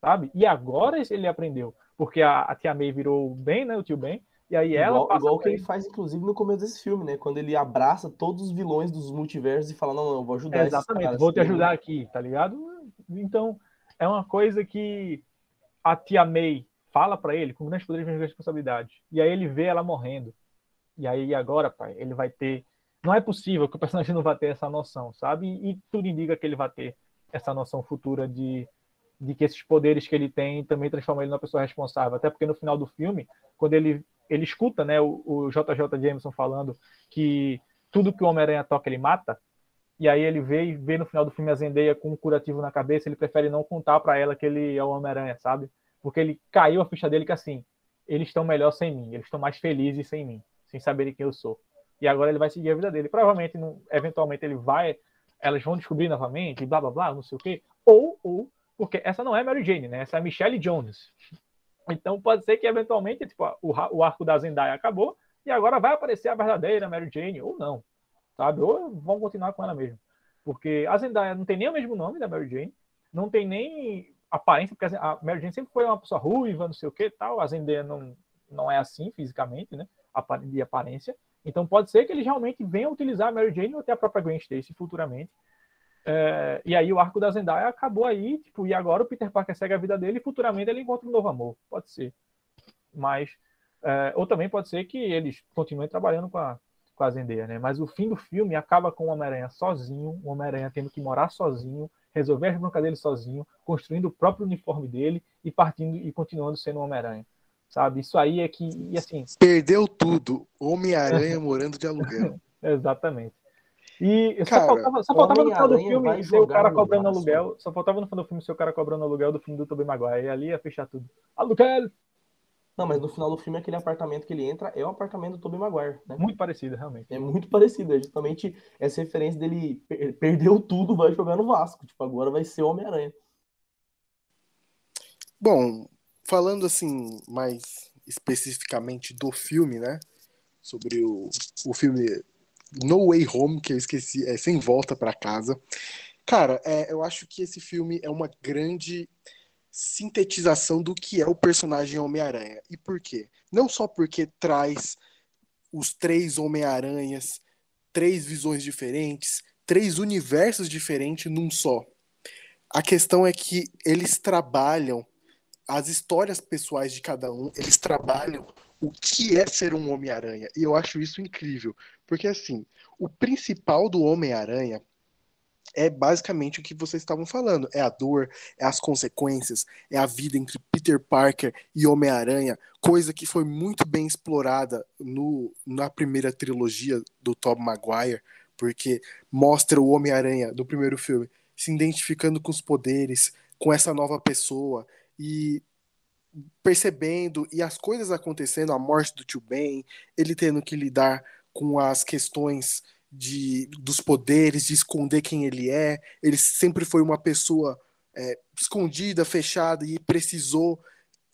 Sabe? E agora ele aprendeu. Porque a, a tia May virou bem, né? O tio Ben. E aí ela. Igual, igual que ele faz, inclusive, no começo desse filme, né? Quando ele abraça todos os vilões dos multiversos e fala: Não, não, eu vou ajudar. É, exatamente, vou te ajudar aqui, tá ligado? Então, é uma coisa que a tia May fala para ele com grandes poderes e grandes responsabilidades. E aí ele vê ela morrendo. E aí agora, pai, ele vai ter. Não é possível que o personagem não vá ter essa noção, sabe? E tudo indica que ele vai ter essa noção futura de, de que esses poderes que ele tem também transformam ele numa pessoa responsável. Até porque no final do filme, quando ele, ele escuta né, o, o JJ Jameson falando que tudo que o Homem-Aranha toca ele mata, e aí ele vê e vê no final do filme a Zendaya com um curativo na cabeça, ele prefere não contar para ela que ele é o Homem-Aranha, sabe? Porque ele caiu a ficha dele que assim, eles estão melhor sem mim, eles estão mais felizes sem mim, sem saberem quem eu sou. E agora ele vai seguir a vida dele. Provavelmente, não, eventualmente, ele vai, elas vão descobrir novamente, blá blá blá, não sei o quê. Ou, ou, porque essa não é Mary Jane, né? Essa é Michelle Jones. Então pode ser que eventualmente tipo, o, o arco da Zendaya acabou e agora vai aparecer a verdadeira Mary Jane, ou não sabe? Ou vão continuar com ela mesmo. Porque a Zendaya não tem nem o mesmo nome da Mary Jane, não tem nem aparência, porque a Mary Jane sempre foi uma pessoa ruiva, não sei o que tal, a Zendaya não, não é assim fisicamente, né? De aparência. Então pode ser que eles realmente venham utilizar a Mary Jane ou até a própria Gwen Stacy futuramente. É, e aí o arco da Zendaya acabou aí, tipo, e agora o Peter Parker segue a vida dele e futuramente ele encontra um novo amor. Pode ser. Mas, é, ou também pode ser que eles continuem trabalhando com a, com a Zendaya, né? Mas o fim do filme acaba com o Homem-Aranha sozinho, o Homem-Aranha tendo que morar sozinho, resolver as broncas dele sozinho, construindo o próprio uniforme dele e partindo e continuando sendo o Homem-Aranha. Sabe? Isso aí é que, e assim... Perdeu tudo. Homem-Aranha morando de aluguel. Exatamente. E cara, só faltava, só faltava no final do filme ser o cara cobrando aluguel. Só faltava no final do filme ser o cara cobrando aluguel do filme do Tobey Maguire. E ali ia fechar tudo. Aluguel! Não, mas no final do filme, aquele apartamento que ele entra é o apartamento do Tobey Maguire, né? Muito parecido, realmente. É muito parecido, é justamente essa referência dele perdeu tudo, vai jogar no Vasco. Tipo, agora vai ser Homem-Aranha. Bom, falando assim, mais especificamente do filme, né? Sobre o, o filme No Way Home, que eu esqueci, é Sem Volta para Casa. Cara, é, eu acho que esse filme é uma grande sintetização do que é o personagem Homem-Aranha. E por quê? Não só porque traz os três Homem-Aranhas, três visões diferentes, três universos diferentes num só. A questão é que eles trabalham as histórias pessoais de cada um, eles trabalham o que é ser um Homem-Aranha. E eu acho isso incrível, porque assim, o principal do Homem-Aranha é basicamente o que vocês estavam falando. É a dor, é as consequências, é a vida entre Peter Parker e Homem-Aranha, coisa que foi muito bem explorada no, na primeira trilogia do Tom Maguire, porque mostra o Homem-Aranha do primeiro filme se identificando com os poderes, com essa nova pessoa e percebendo e as coisas acontecendo, a morte do tio Ben, ele tendo que lidar com as questões de, dos poderes, de esconder quem ele é. Ele sempre foi uma pessoa é, escondida, fechada e precisou,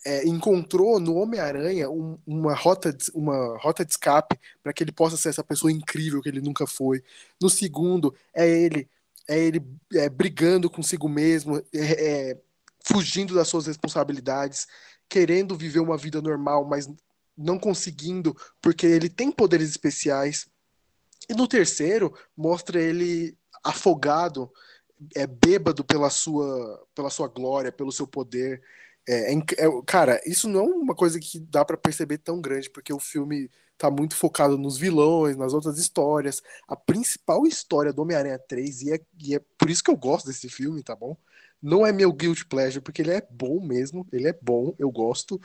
é, encontrou no Homem-Aranha um, uma, rota de, uma rota de escape para que ele possa ser essa pessoa incrível que ele nunca foi. No segundo, é ele é ele é, brigando consigo mesmo, é, é fugindo das suas responsabilidades, querendo viver uma vida normal, mas não conseguindo porque ele tem poderes especiais. E no terceiro, mostra ele afogado, é bêbado pela sua, pela sua glória, pelo seu poder. É, é, é cara, isso não é uma coisa que dá para perceber tão grande, porque o filme tá muito focado nos vilões, nas outras histórias. A principal história do Homem-Aranha 3, e é, e é por isso que eu gosto desse filme, tá bom? Não é meu guilt pleasure, porque ele é bom mesmo, ele é bom, eu gosto.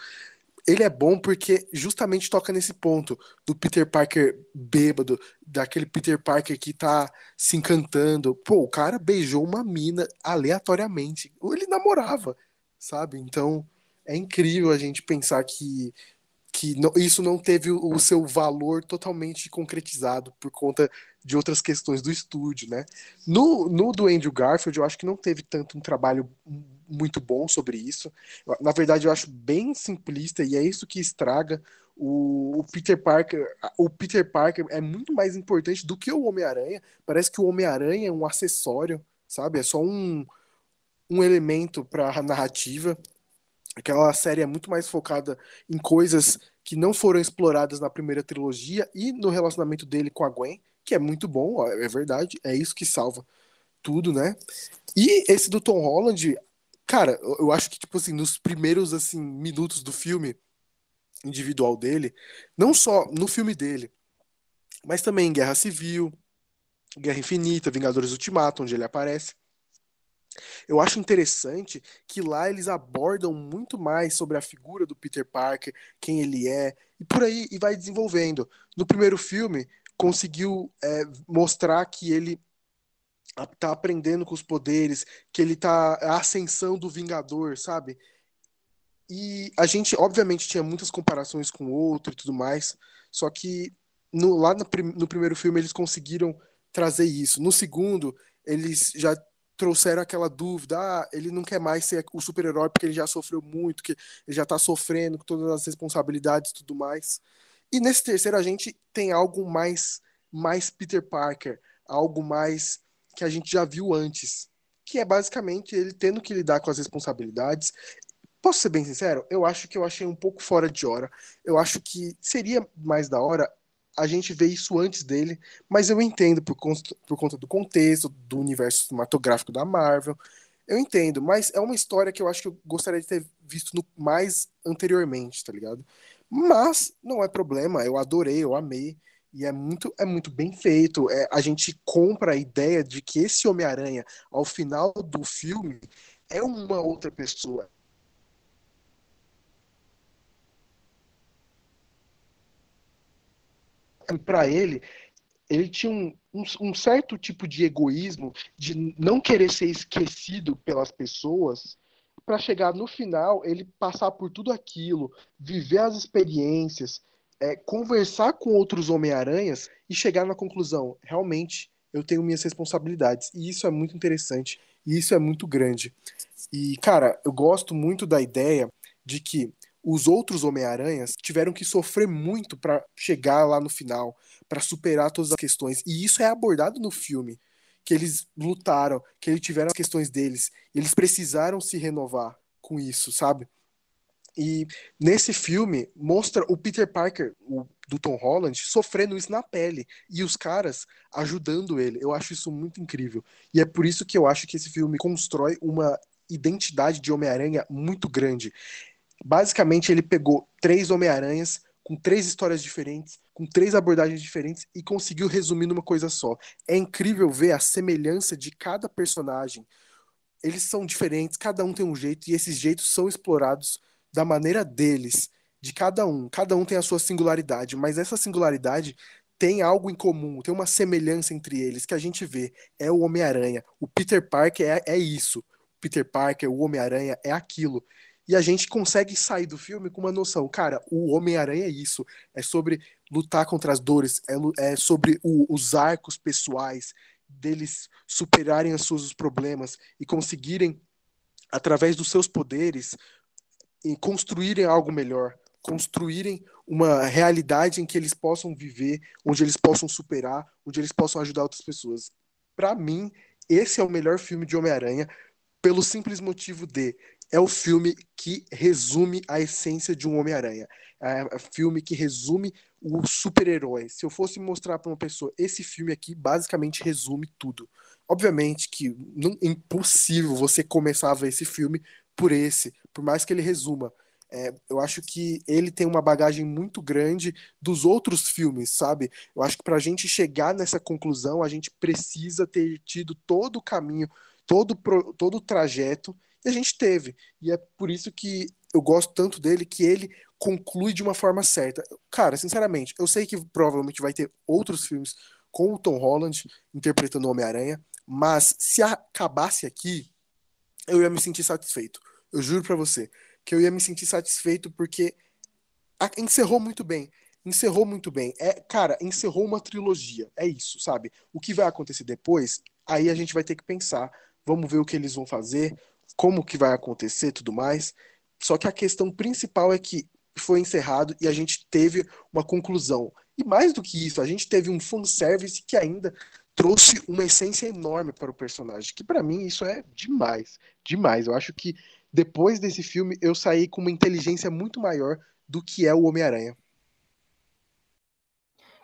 Ele é bom porque justamente toca nesse ponto do Peter Parker bêbado, daquele Peter Parker que tá se encantando. Pô, o cara beijou uma mina aleatoriamente. Ele namorava, sabe? Então é incrível a gente pensar que que não, isso não teve o, seu valor totalmente concretizado por conta de outras questões do estúdio, né? No, no do Andrew Garfield, eu acho que não teve tanto um trabalho muito bom sobre isso. Na verdade, eu acho bem simplista e é isso que estraga o, o Peter Parker. O Peter Parker é muito mais importante do que o Homem-Aranha. Parece que o Homem-Aranha é um acessório, sabe? É só um, um elemento para a narrativa. Aquela série é muito mais focada em coisas que não foram exploradas na primeira trilogia e no relacionamento dele com a Gwen, que é muito bom, é verdade, é isso que salva tudo, né? E esse do Tom Holland, cara, eu acho que tipo assim, nos primeiros assim minutos do filme individual dele, não só no filme dele, mas também em Guerra Civil, Guerra Infinita, Vingadores Ultimato, onde ele aparece, eu acho interessante que lá eles abordam muito mais sobre a figura do Peter Parker, quem ele é, e por aí e vai desenvolvendo. No primeiro filme, conseguiu é, mostrar que ele tá aprendendo com os poderes, que ele tá a ascensão do Vingador, sabe? E a gente, obviamente, tinha muitas comparações com o outro e tudo mais, só que no, lá no, no primeiro filme eles conseguiram trazer isso. No segundo, eles já trouxeram aquela dúvida, ah, ele não quer mais ser o super-herói porque ele já sofreu muito, que ele já está sofrendo com todas as responsabilidades e tudo mais. E nesse terceiro a gente tem algo mais mais Peter Parker, algo mais que a gente já viu antes, que é basicamente ele tendo que lidar com as responsabilidades. Posso ser bem sincero? Eu acho que eu achei um pouco fora de hora. Eu acho que seria mais da hora a gente vê isso antes dele, mas eu entendo por, por conta do contexto, do universo cinematográfico da Marvel. Eu entendo, mas é uma história que eu acho que eu gostaria de ter visto no, mais anteriormente, tá ligado? Mas não é problema, eu adorei, eu amei. E é muito, é muito bem feito. É, a gente compra a ideia de que esse Homem-Aranha, ao final do filme, é uma outra pessoa. Para ele, ele tinha um, um, um, certo tipo de egoísmo, de não querer ser esquecido pelas pessoas, para chegar no final, ele passar por tudo aquilo, viver as experiências, é, conversar com outros Homem-Aranhas e chegar na conclusão: realmente, eu tenho minhas responsabilidades. E isso é muito interessante, e isso é muito grande. E, cara, eu gosto muito da ideia de que os outros Homem-Aranhas tiveram que sofrer muito para chegar lá no final, para superar todas as questões. E isso é abordado no filme, que eles lutaram, que eles tiveram as questões deles, eles precisaram se renovar com isso, sabe? E nesse filme mostra o Peter Parker, o, do Tom Holland, sofrendo isso na pele e os caras ajudando ele. Eu acho isso muito incrível. E é por isso que eu acho que esse filme constrói uma identidade de Homem-Aranha muito grande. Basicamente, ele pegou três Homem-Aranhas com três histórias diferentes, com três abordagens diferentes e conseguiu resumir numa coisa só. É incrível ver a semelhança de cada personagem. Eles são diferentes, cada um tem um jeito e esses jeitos são explorados da maneira deles, de cada um. Cada um tem a sua singularidade, mas essa singularidade tem algo em comum, tem uma semelhança entre eles que a gente vê. É o Homem-Aranha. O Peter Parker é, é isso. Peter Parker, o Homem-Aranha é aquilo. E a gente consegue sair do filme com uma noção, cara, o Homem-Aranha é isso, é sobre lutar contra as dores, é, é sobre o, os arcos pessoais, deles superarem os seus problemas e conseguirem, através dos seus poderes, construírem algo melhor, construírem uma realidade em que eles possam viver, onde eles possam superar, onde eles possam ajudar outras pessoas. Para mim, esse é o melhor filme de Homem-Aranha pelo simples motivo de é o filme que resume a essência de um Homem-Aranha. É o filme que resume o super-herói. Se eu fosse mostrar para uma pessoa esse filme aqui, basicamente resume tudo. Obviamente que não, é impossível você começar a ver esse filme por esse, por mais que ele resuma. É, eu acho que ele tem uma bagagem muito grande dos outros filmes, sabe? Eu acho que para a gente chegar nessa conclusão, a gente precisa ter tido todo o caminho, todo, todo o trajeto, e a gente teve. E é por isso que eu gosto tanto dele, que ele conclui de uma forma certa. Cara, sinceramente, eu sei que provavelmente vai ter outros filmes com o Tom Holland interpretando o Homem-Aranha, mas se acabasse aqui, eu ia me sentir satisfeito. Eu juro para você que eu ia me sentir satisfeito porque encerrou muito bem. Encerrou muito bem. É, cara, encerrou uma trilogia. É isso, sabe? O que vai acontecer depois, aí a gente vai ter que pensar. Vamos ver o que eles vão fazer, como que vai acontecer, tudo mais. Só que a questão principal é que foi encerrado e a gente teve uma conclusão. E mais do que isso, a gente teve um fanservice que ainda trouxe uma essência enorme para o personagem, que para mim isso é demais, demais. Eu acho que depois desse filme eu saí com uma inteligência muito maior do que é o Homem-Aranha.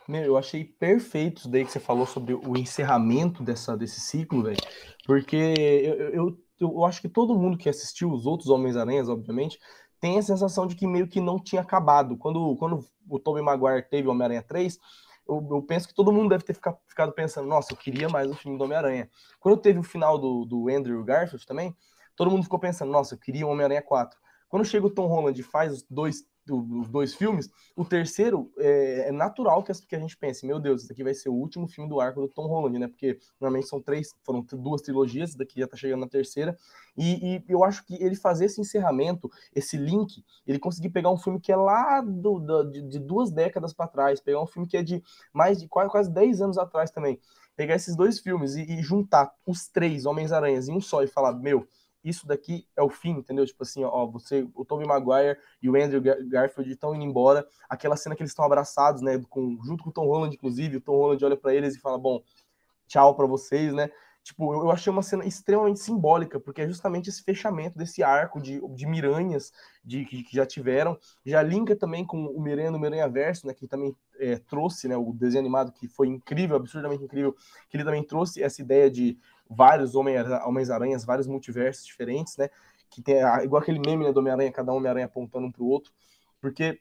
Meu, eu achei perfeito isso daí que você falou sobre o encerramento dessa, desse ciclo, velho. Porque eu, eu, eu, acho que todo mundo que assistiu os outros Homens-Aranhas, obviamente, tem a sensação de que meio que não tinha acabado. Quando, quando o Tobey Maguire teve Homem-Aranha 3, eu, eu, penso que todo mundo deve ter ficado, pensando, nossa, eu queria mais um filme do Homem-Aranha. Quando teve o final do, do Andrew Garfield também, todo mundo ficou pensando, nossa, eu queria Homem-Aranha 4. Quando chega o Tom Holland e faz os dois os dois filmes, o terceiro é, é natural que, que, a gente pense, meu Deus, esse aqui vai ser o último filme do arco do Tom Holland, né? Porque normalmente são três, foram duas trilogias, daqui já tá chegando na terceira, e, e, eu acho que ele fazer esse encerramento, esse link, ele conseguir pegar um filme que é lá do, do de, de, duas décadas para trás, pegar um filme que é de mais de quase, quase 10 anos atrás também, pegar esses dois filmes e, e juntar os três Homens-Aranhas em um só e falar, meu, isso daqui é o fim, entendeu? Tipo assim, ó, você, o Tobey Maguire e o Andrew Garfield estão indo embora, aquela cena que eles estão abraçados, né, com, junto com o Tom Holland, inclusive, o Tom Holland olha para eles e fala, bom, tchau para vocês, né? Tipo, eu, eu, achei uma cena extremamente simbólica, porque é justamente esse fechamento desse arco de, de miranhas de, que, que já tiveram, já linka também com o Miranha no Miranha Verso, né, que também é, trouxe, né, o desenho animado que foi incrível, absurdamente incrível, que ele também trouxe essa ideia de vários Homens-Aranhas, vários multiversos diferentes, né? Que tem igual aquele meme né, do Homem-Aranha, cada Homem-Aranha apontando um para o outro, porque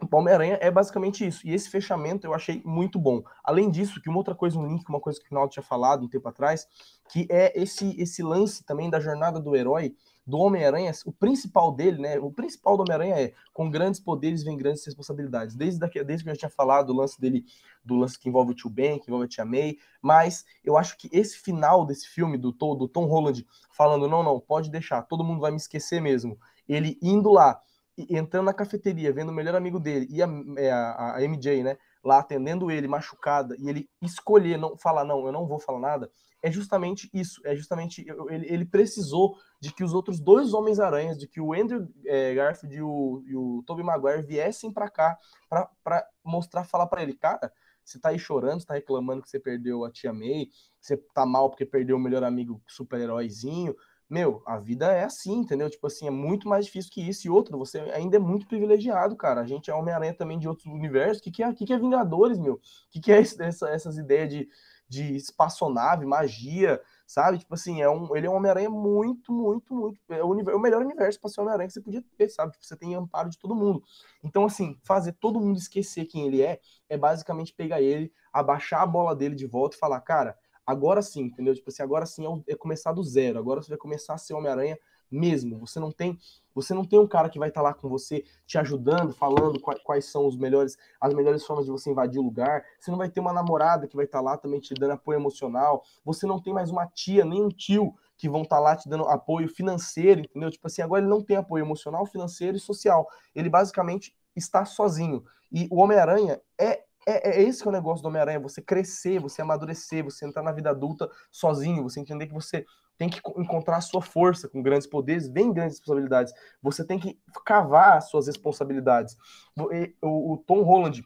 o Homem-Aranha é basicamente isso. E esse fechamento eu achei muito bom. Além disso, que uma outra coisa, um link, uma coisa que o Ronaldo tinha falado um tempo atrás, que é esse, esse lance também da jornada do herói, do Homem-Aranha, o principal dele, né? O principal do Homem-Aranha é com grandes poderes vem grandes responsabilidades. Desde, daqui, desde que eu já tinha falado do lance dele, do lance que envolve o Tio Ben, que envolve a Tia May, mas eu acho que esse final desse filme, do, do Tom Holland, falando: não, não, pode deixar, todo mundo vai me esquecer mesmo. Ele indo lá, entrando na cafeteria, vendo o melhor amigo dele e a, é, a, a MJ, né? Lá atendendo ele, machucada, e ele escolher não falar, não, eu não vou falar nada, é justamente isso. É justamente ele, ele precisou de que os outros dois Homens-Aranhas, de que o Andrew é, Garfield e o, e o Tobey Maguire viessem para cá para mostrar, falar para ele, cara, você tá aí chorando, você tá reclamando que você perdeu a tia May, você tá mal porque perdeu o melhor amigo super-heróizinho. Meu, a vida é assim, entendeu? Tipo assim, é muito mais difícil que isso. E outro, você ainda é muito privilegiado, cara. A gente é Homem-Aranha também de outros universos. O que, que, é, que, que é Vingadores, meu? O que, que é essa, essas ideias de de espaçonave, magia, sabe? Tipo assim, é um, ele é um Homem-Aranha muito, muito, muito. É o, é o melhor universo para ser Homem-Aranha que você podia ter, sabe? Tipo, você tem amparo de todo mundo. Então, assim, fazer todo mundo esquecer quem ele é, é basicamente pegar ele, abaixar a bola dele de volta e falar, cara, agora sim, entendeu? Tipo assim, agora sim é, é começar do zero, agora você vai começar a ser Homem-Aranha mesmo. Você não tem, você não tem um cara que vai estar tá lá com você, te ajudando, falando quais, são os melhores, as melhores formas de você invadir o lugar. Você não vai ter uma namorada que vai estar tá lá também te dando apoio emocional. Você não tem mais uma tia, nem um tio que vão estar tá lá te dando apoio financeiro, entendeu? Tipo assim, agora ele não tem apoio emocional, financeiro e social. Ele basicamente está sozinho. E o Homem-Aranha é é, é, esse que é o negócio do Homem-Aranha, você crescer, você amadurecer, você entrar na vida adulta sozinho, você entender que você tem que encontrar a sua força com grandes poderes, vem grandes responsabilidades. Você tem que cavar as suas responsabilidades. O, o, o Tom Holland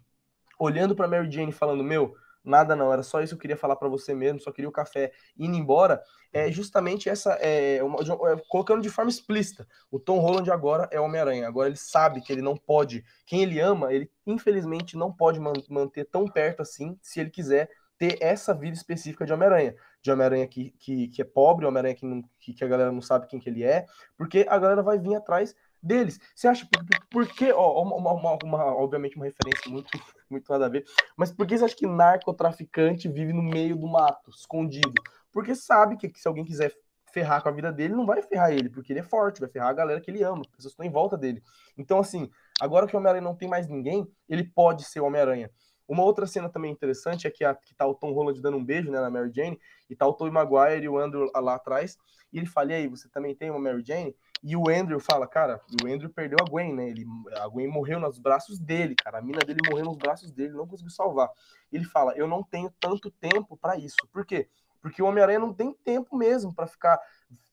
olhando para Mary Jane falando: Meu, nada não, era só isso que eu queria falar para você mesmo, só queria o café indo embora. É justamente essa, é, uma, é, colocando de forma explícita. O Tom Holland agora é Homem-Aranha, agora ele sabe que ele não pode, quem ele ama, ele infelizmente não pode man manter tão perto assim, se ele quiser ter essa vida específica de Homem-Aranha. De Homem-Aranha que, que, que, é pobre, Homem-Aranha que, que, que, a galera não sabe quem que ele é, porque a galera vai vir atrás deles. Você acha, por, por que, ó, uma, uma, uma, obviamente uma referência muito, muito nada a ver, mas por que você acha que narcotraficante vive no meio do mato, escondido? Porque sabe que, que se alguém quiser ferrar com a vida dele, não vai ferrar ele, porque ele é forte, vai ferrar a galera que ele ama, as pessoas estão em volta dele. Então, assim, agora que o Homem-Aranha não tem mais ninguém, ele pode ser o Homem-Aranha. Uma outra cena também interessante é que, a, que tá o Tom Holland dando um beijo né, na Mary Jane, e tá o Tobey Maguire e o Andrew lá atrás, e ele fala, e aí, você também tem uma Mary Jane? E o Andrew fala, cara, o Andrew perdeu a Gwen, né? Ele, a Gwen morreu nos braços dele, cara. A mina dele morreu nos braços dele, não conseguiu salvar. Ele fala, eu não tenho tanto tempo para isso. Por quê? Porque o Homem-Aranha não tem tempo mesmo para ficar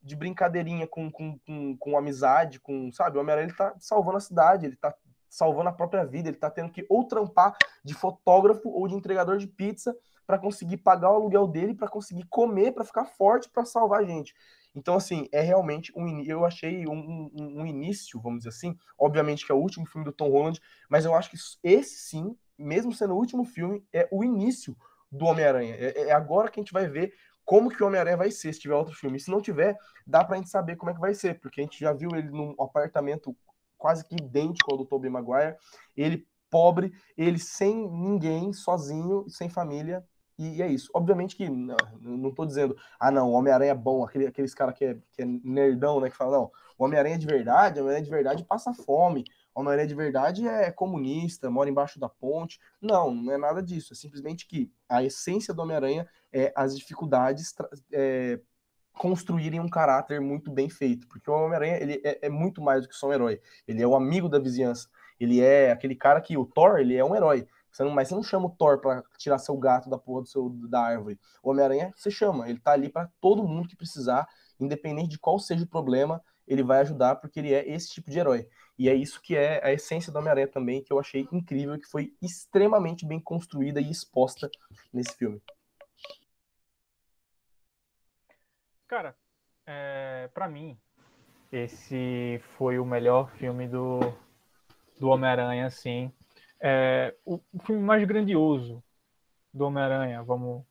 de brincadeirinha com, com, com, com amizade, com, sabe? O Homem-Aranha ele tá salvando a cidade, ele tá salvando a própria vida, ele tá tendo que ou trampar de fotógrafo ou de entregador de pizza para conseguir pagar o aluguel dele, para conseguir comer, para ficar forte, para salvar a gente. Então, assim, é realmente um. Eu achei um, um, um, início, vamos dizer assim. Obviamente que é o último filme do Tom Holland, mas eu acho que esse sim, mesmo sendo o último filme, é o início do Homem-Aranha. É, é agora que a gente vai ver como que o Homem-Aranha vai ser se tiver outro filme. E se não tiver, dá pra gente saber como é que vai ser, porque a gente já viu ele num apartamento quase que idêntico ao do Tobey Maguire, ele pobre, ele sem ninguém, sozinho, sem família, e, é isso. Obviamente que não, não tô dizendo, ah, não, o Homem-Aranha é bom, aquele, aqueles caras que é, que é nerdão, né? Que falam, não, o Homem-Aranha de verdade, o Homem-Aranha de verdade passa fome, o Homem-Aranha de verdade é comunista, mora embaixo da ponte. Não, não é nada disso. É simplesmente que a essência do Homem-Aranha é as dificuldades é, construírem um caráter muito bem feito. Porque o Homem-Aranha ele é, é muito mais do que só um herói. Ele é o amigo da vizinhança. Ele é aquele cara que o Thor, ele é um herói. Você não, mas você não chama o Thor para tirar seu gato da porra do seu, da árvore. O Homem-Aranha, você chama. Ele tá ali para todo mundo que precisar, independente de qual seja o problema, ele vai ajudar porque ele é esse tipo de herói. E é isso que é a essência do Homem-Aranha também, que eu achei incrível, que foi extremamente bem construída e exposta nesse filme. Cara, é, para mim, esse foi o melhor filme do, do Homem-Aranha, assim é, o, o, filme mais grandioso do Homem-Aranha, vamos,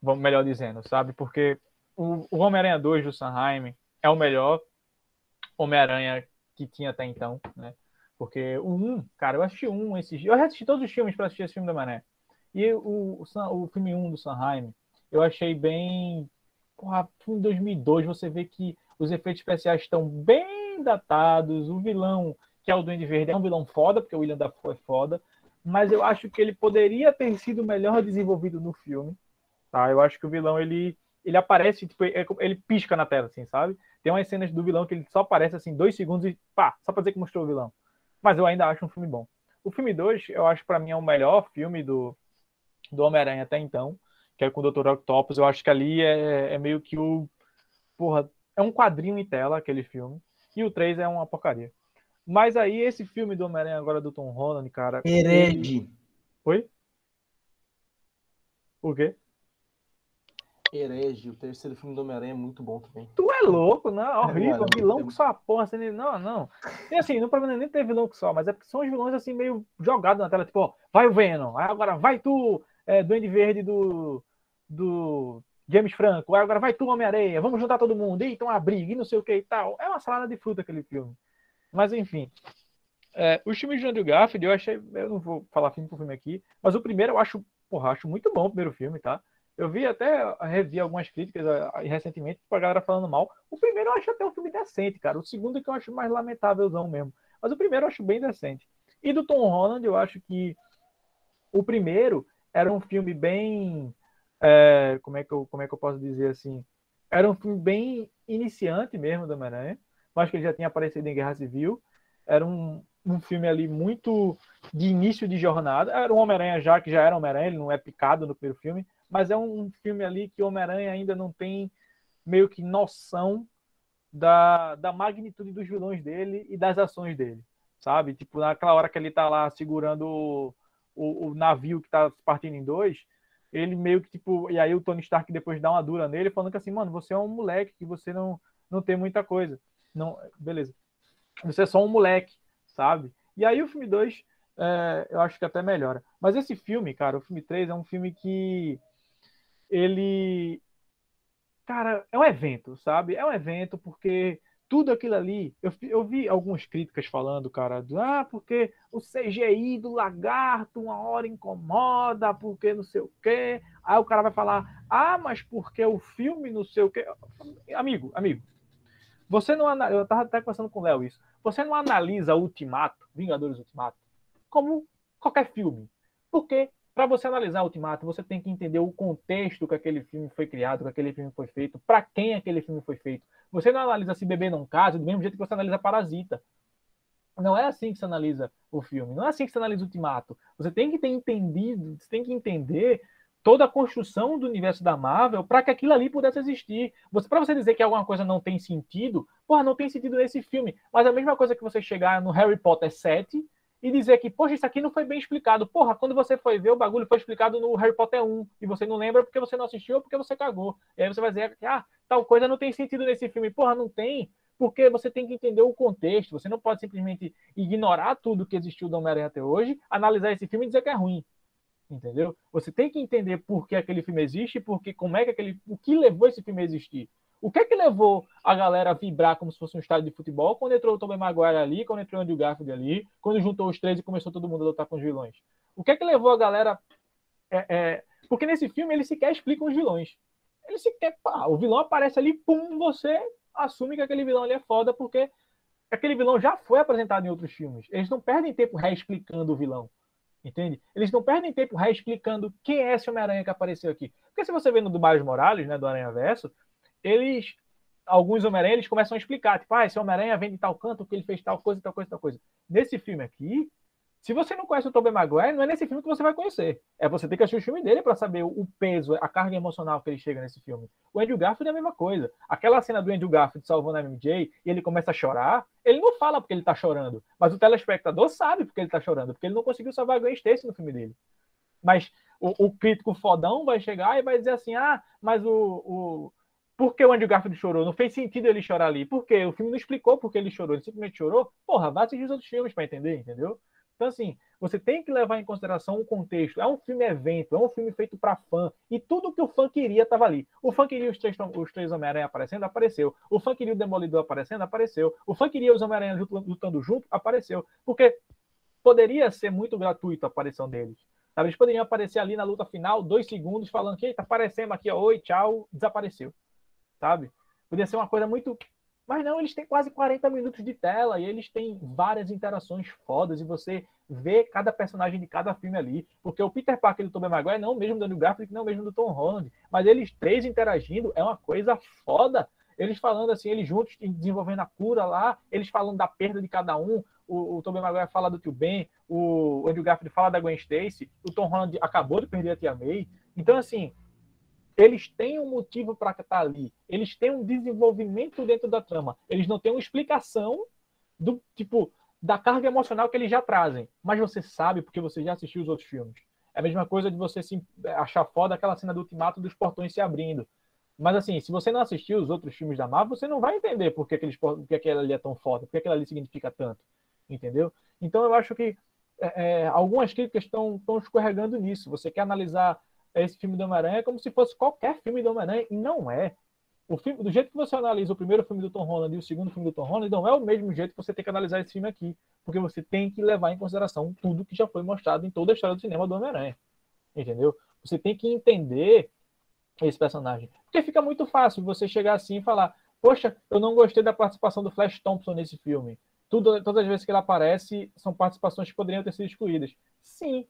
vamos melhor dizendo, sabe? Porque o, o Homem-Aranha 2 do Sanheim é o melhor Homem-Aranha que tinha até então, né? Porque o 1, cara, eu assisti um esses Eu assisti todos os filmes para assistir esse filme da Mané. E o, o, o filme 1 do Sanheim, eu achei bem. Porra, em 2002 você vê que os efeitos especiais estão bem datados, o vilão que é o Duende Verde, é um vilão foda, porque o William Dafoe é foda, mas eu acho que ele poderia ter sido melhor desenvolvido no filme, tá? Eu acho que o vilão, ele, ele aparece, tipo, é ele pisca na tela, assim, sabe? Tem umas cenas do vilão que ele só aparece, assim, dois segundos e pá, só pra dizer que mostrou o vilão. Mas eu ainda acho um filme bom. O filme 2, eu acho para mim é o melhor filme do, do Homem-Aranha até então, que é com o Dr. Octopus. Eu acho que ali é, é meio que o. Porra, é um quadrinho em tela aquele filme. E o 3 é uma porcaria. Mas aí, esse filme do Homem-Aranha agora do Tom Holland, cara. Herege. Ele... Oi? O quê? Herege, o terceiro filme do Homem-Aranha é muito bom também. Tu é louco, não? É horrível, é, vilão com só a porra, assim, não, não. E assim, não problema nem ter vilão com só, mas é porque são os vilões assim, meio jogados na tela, tipo, ó, vai o Venom, aí agora vai tu, é, Duende Verde do, do James Franco, aí agora vai tu, Homem-Aranha, vamos juntar todo mundo, e então a briga, e não sei o que e tal. É uma salada de fruta aquele filme. Mas enfim. É, os filmes de Andrew Garfield, eu achei. Eu não vou falar filme por filme aqui, mas o primeiro eu acho, porra, acho muito bom o primeiro filme, tá? Eu vi até, revi algumas críticas recentemente com a galera falando mal. O primeiro eu acho até um filme decente, cara. O segundo é que eu acho mais lamentávelzão mesmo. Mas o primeiro eu acho bem decente. E do Tom Holland, eu acho que o primeiro era um filme bem. É, como, é que eu, como é que eu posso dizer assim? Era um filme bem iniciante mesmo da Homem-Aranha mas que ele já tinha aparecido em Guerra Civil. Era um, um filme ali muito de início de jornada. Era um Homem-Aranha já, que já era Homem-Aranha, ele não é picado no primeiro filme, mas é um filme ali que o Homem-Aranha ainda não tem meio que noção da, da magnitude dos vilões dele e das ações dele, sabe? Tipo, naquela hora que ele tá lá segurando o, o, o navio que tá partindo em dois, ele meio que, tipo, e aí o Tony Stark depois dá uma dura nele, falando que assim, mano, você é um moleque, que você não, não tem muita coisa. Não, beleza. Você é só um moleque, sabe? E aí o filme 2, é, eu acho que até melhora. Mas esse filme, cara, o filme 3 é um filme que ele. Cara, é um evento, sabe? É um evento porque tudo aquilo ali. Eu, eu vi algumas críticas falando, cara, do, ah, porque o CGI do lagarto uma hora incomoda, porque não sei o quê. Aí o cara vai falar, ah, mas porque o filme não sei o quê. Amigo, amigo, você não analisa. Eu tava até conversando com o Léo isso. Você não analisa Ultimato, Vingadores Ultimato, como qualquer filme. Porque para você analisar Ultimato, você tem que entender o contexto que aquele filme foi criado, que aquele filme foi feito, para quem aquele filme foi feito. Você não analisa se bebê não casa do mesmo jeito que você analisa Parasita. Não é assim que você analisa o filme, não é assim que você analisa Ultimato. Você tem que ter entendido, você tem que entender toda a construção do universo da Marvel para que aquilo ali pudesse existir. Você, para você dizer que alguma coisa não tem sentido, porra, não tem sentido nesse filme. Mas a mesma coisa que você chegar no Harry Potter 7 e dizer que, poxa, isso aqui não foi bem explicado. Porra, quando você foi ver, o bagulho foi explicado no Harry Potter 1 e você não lembra porque você não assistiu ou porque você cagou. E aí você vai dizer que, ah, tal coisa não tem sentido nesse filme. Porra, não tem, porque você tem que entender o contexto. Você não pode simplesmente ignorar tudo que existiu do Homem-Aranha até hoje, analisar esse filme e dizer que é ruim. Entendeu? Você tem que entender por que aquele filme existe, porque como é que aquele, o que levou esse filme a existir. O que é que levou a galera a vibrar como se fosse um estádio de futebol quando entrou o Tobey Maguire ali, quando entrou o Andrew Garfield ali, quando juntou os três e começou todo mundo a lutar com os vilões? O que é que levou a galera... É, é... Porque nesse filme ele sequer explica os vilões. Ele sequer... Pá, o vilão aparece ali, pum, você assume que aquele vilão ali é foda porque aquele vilão já foi apresentado em outros filmes. Eles não perdem tempo reexplicando o vilão. Entende? Eles não perdem tempo reexplicando quem é esse Homem-Aranha que apareceu aqui. Porque se você vê no do Miles Morales, né, do Aranha Verso, eles, alguns Homem-Aranha, eles começam a explicar, tipo, ah, esse Homem-Aranha vem de tal canto, que ele fez tal coisa, tal coisa, tal coisa. Nesse filme aqui, se você não conhece o Tobey Maguire, não é nesse filme que você vai conhecer. É você ter que assistir o filme dele para saber o peso, a carga emocional que ele chega nesse filme. O Andrew Garfield é a mesma coisa. Aquela cena do Andrew Garfield salvando a MJ e ele começa a chorar, ele não fala porque ele tá chorando, mas o telespectador sabe porque ele tá chorando, porque ele não conseguiu salvar a Gwen Stacy no filme dele. Mas o, o crítico fodão vai chegar e vai dizer assim: ah, mas o, o por que o Andrew Garfield chorou? Não fez sentido ele chorar ali. Por quê? O filme não explicou por que ele chorou. Ele simplesmente chorou. Porra, vai assistir os outros filmes para entender, entendeu? Então, assim, você tem que levar em consideração o contexto. É um filme evento, é um filme feito para fã. E tudo que o fã queria estava ali. O fã queria os três, os três Homem-Aranha aparecendo, apareceu. O fã queria o Demolidor aparecendo, apareceu. O fã queria os Homem-Aranha lutando junto, apareceu. Porque poderia ser muito gratuito a aparição deles. Eles poderiam aparecer ali na luta final, dois segundos, falando que tá aparecendo aqui, ó, oi, tchau, desapareceu sabe? Podia ser uma coisa muito. Mas não, eles têm quase 40 minutos de tela e eles têm várias interações fodas e você vê cada personagem de cada filme ali. Porque o Peter Parker e o Tobey Maguire não é mesmo do Andrew Garfield, não é mesmo do Tom Holland. Mas eles três interagindo é uma coisa foda. Eles falando assim, eles juntos desenvolvendo a cura lá, eles falando da perda de cada um. O, o Tobey Maguire fala do tio Ben, o Andrew Garfield fala da Gwen Stacy, o Tom Holland acabou de perder a tia May. Então, assim, eles têm um motivo para estar ali. Eles têm um desenvolvimento dentro da trama. Eles não têm uma explicação do tipo da carga emocional que eles já trazem. Mas você sabe porque você já assistiu os outros filmes. É a mesma coisa de você se achar foda aquela cena do ultimato dos portões se abrindo. Mas assim, se você não assistiu os outros filmes da Marvel, você não vai entender por que, aqueles, por que aquela ali é tão foda, por que aquela ali significa tanto. Entendeu? Então eu acho que é algumas críticas estão escorregando nisso. Você quer analisar esse filme do Homem-Aranha é como se fosse qualquer filme do Homem-Aranha, e não é. O filme, do jeito que você analisa o primeiro filme do Tom Holland e o segundo filme do Tom Holland, não é o mesmo jeito que você tem que analisar esse filme aqui. Porque você tem que levar em consideração tudo que já foi mostrado em toda a história do cinema do Homem-Aranha. Entendeu? Você tem que entender esse personagem. Porque fica muito fácil você chegar assim e falar: Poxa, eu não gostei da participação do Flash Thompson nesse filme. Tudo, todas as vezes que ele aparece, são participações que poderiam ter sido excluídas. Sim,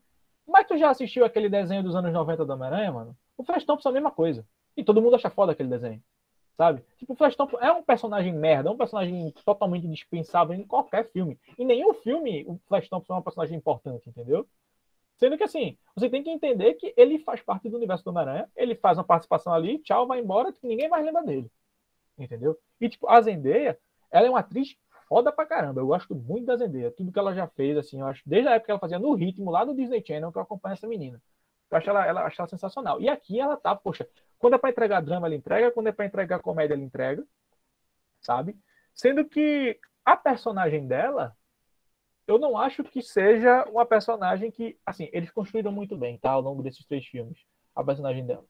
mas tu já assistiu aquele desenho dos anos 90 do Homem-Aranha, mano? O Flash Thompson é a mesma coisa. E todo mundo acha foda aquele desenho. Sabe? Tipo, o Flash Thompson é um personagem merda, é um personagem totalmente dispensável em qualquer filme. Em nenhum filme o Flash Thompson é um personagem importante, entendeu? Sendo que assim, você tem que entender que ele faz parte do universo do Homem-Aranha, ele faz uma participação ali, tchau, vai embora, que ninguém mais lembra dele. Entendeu? E tipo, a Zendaya, ela é uma atriz foda pra caramba. Eu gosto muito da Zendaya. Tudo que ela já fez, assim, eu acho, desde a época que ela fazia no ritmo lá do Disney Channel, que eu acompanho essa menina. Eu acho ela, ela, acho ela sensacional. E aqui ela tá, poxa, quando é para entregar drama, ela entrega, quando é para entregar comédia, ela entrega, sabe? Sendo que a personagem dela, eu não acho que seja uma personagem que, assim, eles construíram muito bem, tá? Ao longo desses três filmes, a personagem dela.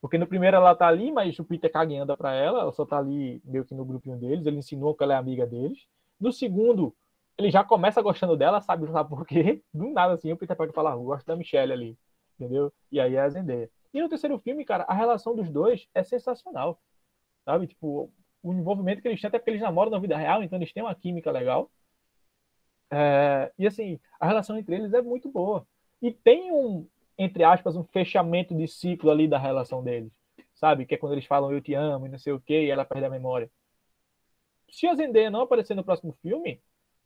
Porque no primeiro ela tá ali, mas o Peter caga anda pra ela, ela só tá ali meio que no grupinho deles, ele insinuou que ela é amiga deles. No segundo, ele já começa gostando dela, sabe, sabe por quê. Do nada, assim, o Peter pode falar, eu gosto da Michelle ali, entendeu? E aí é a Zendaya. E no terceiro filme, cara, a relação dos dois é sensacional, sabe? Tipo, o envolvimento que eles têm, até porque eles namoram na vida real, então eles têm uma química legal. É, e assim, a relação entre eles é muito boa. E tem um, entre aspas, um fechamento de ciclo ali da relação deles. Sabe? Que é quando eles falam eu te amo e não sei o que, e ela perde a memória. Se a Zendaya não aparecer no próximo filme,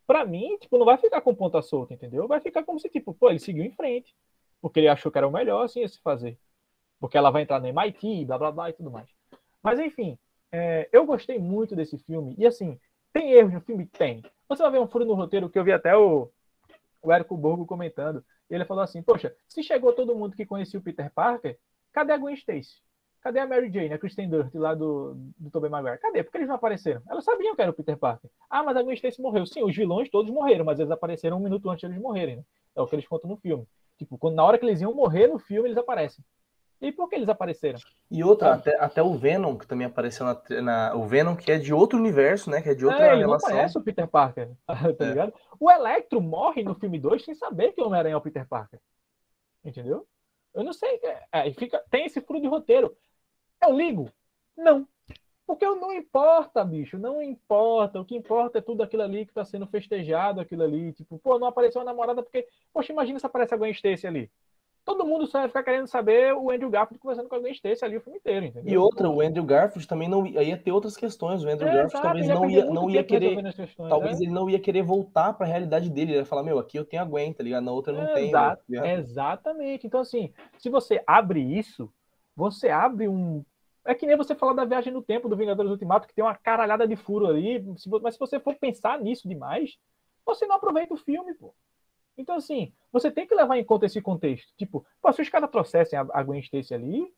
para mim, tipo, não vai ficar com ponta solta, entendeu? Vai ficar como se, tipo, pô, ele seguiu em frente. Porque ele achou que era o melhor, assim, a se fazer. Porque ela vai entrar no MIT, blá, blá, blá e tudo mais. Mas, enfim, é, eu gostei muito desse filme. E, assim, tem erros no filme? Tem. Você vai ver um furo no roteiro que eu vi até o, o Érico Borgo comentando. Ele falou assim: Poxa, se chegou todo mundo que conhecia o Peter Parker, cadê a Gwen Stacy? Cadê a Mary Jane, a Kristen Dunst lá do, do Tobey Maguire? Cadê? Porque eles não apareceram. Elas sabiam que era o Peter Parker. Ah, mas a Gwen Stacy morreu. Sim, os vilões todos morreram, mas eles apareceram um minuto antes de eles morrerem. Né? É o que eles contam no filme. Tipo, quando, na hora que eles iam morrer no filme, eles aparecem. E por que eles apareceram? E outra, até, até o Venom, que também apareceu na, na, O Venom, que é de outro universo, né? Que é de outra é, ele relação. não conhece o Peter Parker, tá é. ligado? O Electro morre no filme 2 sem saber que o Homem-Aranha é o Peter Parker. Entendeu? Eu não sei. É, é, fica, tem esse furo de roteiro. Eu ligo? Não. Porque não importa, bicho, não importa. O que importa é tudo aquilo ali que está sendo festejado, aquilo ali. Tipo, pô, não apareceu a namorada porque. Poxa, imagina se aparece a Gwen Stacy ali todo mundo só ia ficar querendo saber o Andrew Garfield conversando com a Gwen Stacy ali o filme inteiro, entendeu? E outra, o Andrew Garfield também não ia ter outras questões. O Andrew é, Garfield talvez não ia, não ia querer, questões, talvez é? ele não ia querer voltar para a realidade dele. Ele ia falar, meu, aqui eu tenho a Gwen, tá ligado? Na outra não é, tem. Tá exatamente. Então assim, se você abre isso, você abre um é que nem você falar da viagem no tempo do Vingadores Ultimato, que tem uma caralhada de furo ali. Mas se você for pensar nisso demais, você não aproveita o filme, pô. Então, assim, você tem que levar em conta esse contexto. Tipo, se os caras trouxessem a, Gwen Stacy ali,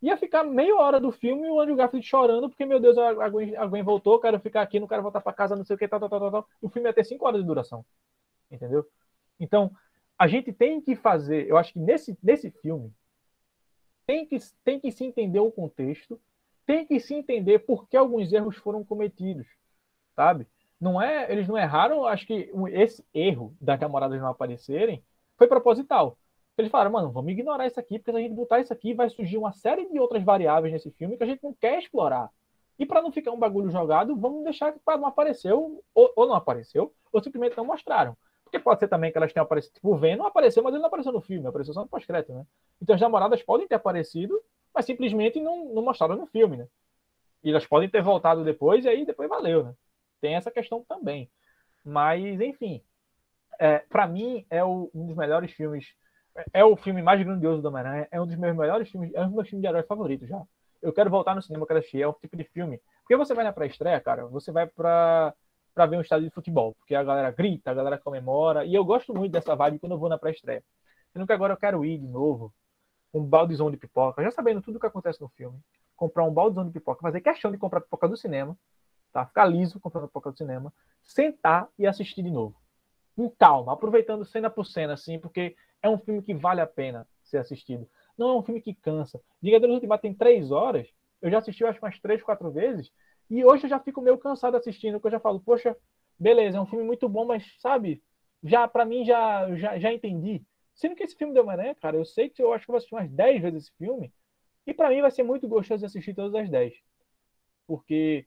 ia ficar meia hora do filme e o Andrew Garfield chorando, porque, meu Deus, a Gwen, a Gwen voltou, quero ficar aqui, não quero voltar para casa, não sei o que, tal, tal, tal, tal. O filme ia ter cinco horas de duração. Entendeu? Então, a gente tem que fazer, eu acho que nesse, nesse filme, tem que, tem que se entender o contexto, tem que se entender por que alguns erros foram cometidos, sabe? Não é, eles não erraram, acho que esse erro das namoradas não aparecerem foi proposital. Eles falaram, mano, vamos ignorar isso aqui, porque se a gente botar isso aqui, vai surgir uma série de outras variáveis nesse filme que a gente não quer explorar. E para não ficar um bagulho jogado, vamos deixar que não apareceu, ou, ou, não apareceu, ou simplesmente não mostraram. Porque pode ser também que elas tenham aparecido, tipo, o Ven não apareceu, mas ele não apareceu no filme, apareceu só no pós-crédito, né? Então as namoradas podem ter aparecido, mas simplesmente não, não mostraram no filme, né? E elas podem ter voltado depois, e aí depois valeu, né? Tem essa questão também. Mas, enfim, é, para mim é o, um dos melhores filmes. É, o filme mais grandioso do Homem-Aranha. É um dos meus melhores filmes. É um dos meus filmes de herói favoritos já. Eu quero voltar no cinema, quero assistir. É o tipo de filme. Porque você vai na pré-estreia, cara, você vai pra, pra ver um estádio de futebol. Porque a galera grita, a galera comemora. E eu gosto muito dessa vibe quando eu vou na pré-estreia. Sendo que agora eu quero ir de novo. Um baldezão de pipoca, já sabendo tudo o que acontece no filme. Comprar um baldezão de pipoca, fazer questão de comprar pipoca do cinema tá? Ficar liso comprando pipoca do cinema, sentar e assistir de novo. Com calma, aproveitando cena por cena, assim, porque é um filme que vale a pena ser assistido. Não é um filme que cansa. Vingadores Ultimato tem três horas, eu já assisti, acho, umas três, quatro vezes, e hoje eu já fico meio cansado assistindo, porque eu já falo, poxa, beleza, é um filme muito bom, mas, sabe, já, para mim, já, já, já entendi. Sendo que esse filme deu mané, cara, eu sei que eu acho que eu vou assistir umas 10 vezes esse filme, e para mim vai ser muito gostoso de assistir todas as 10. Porque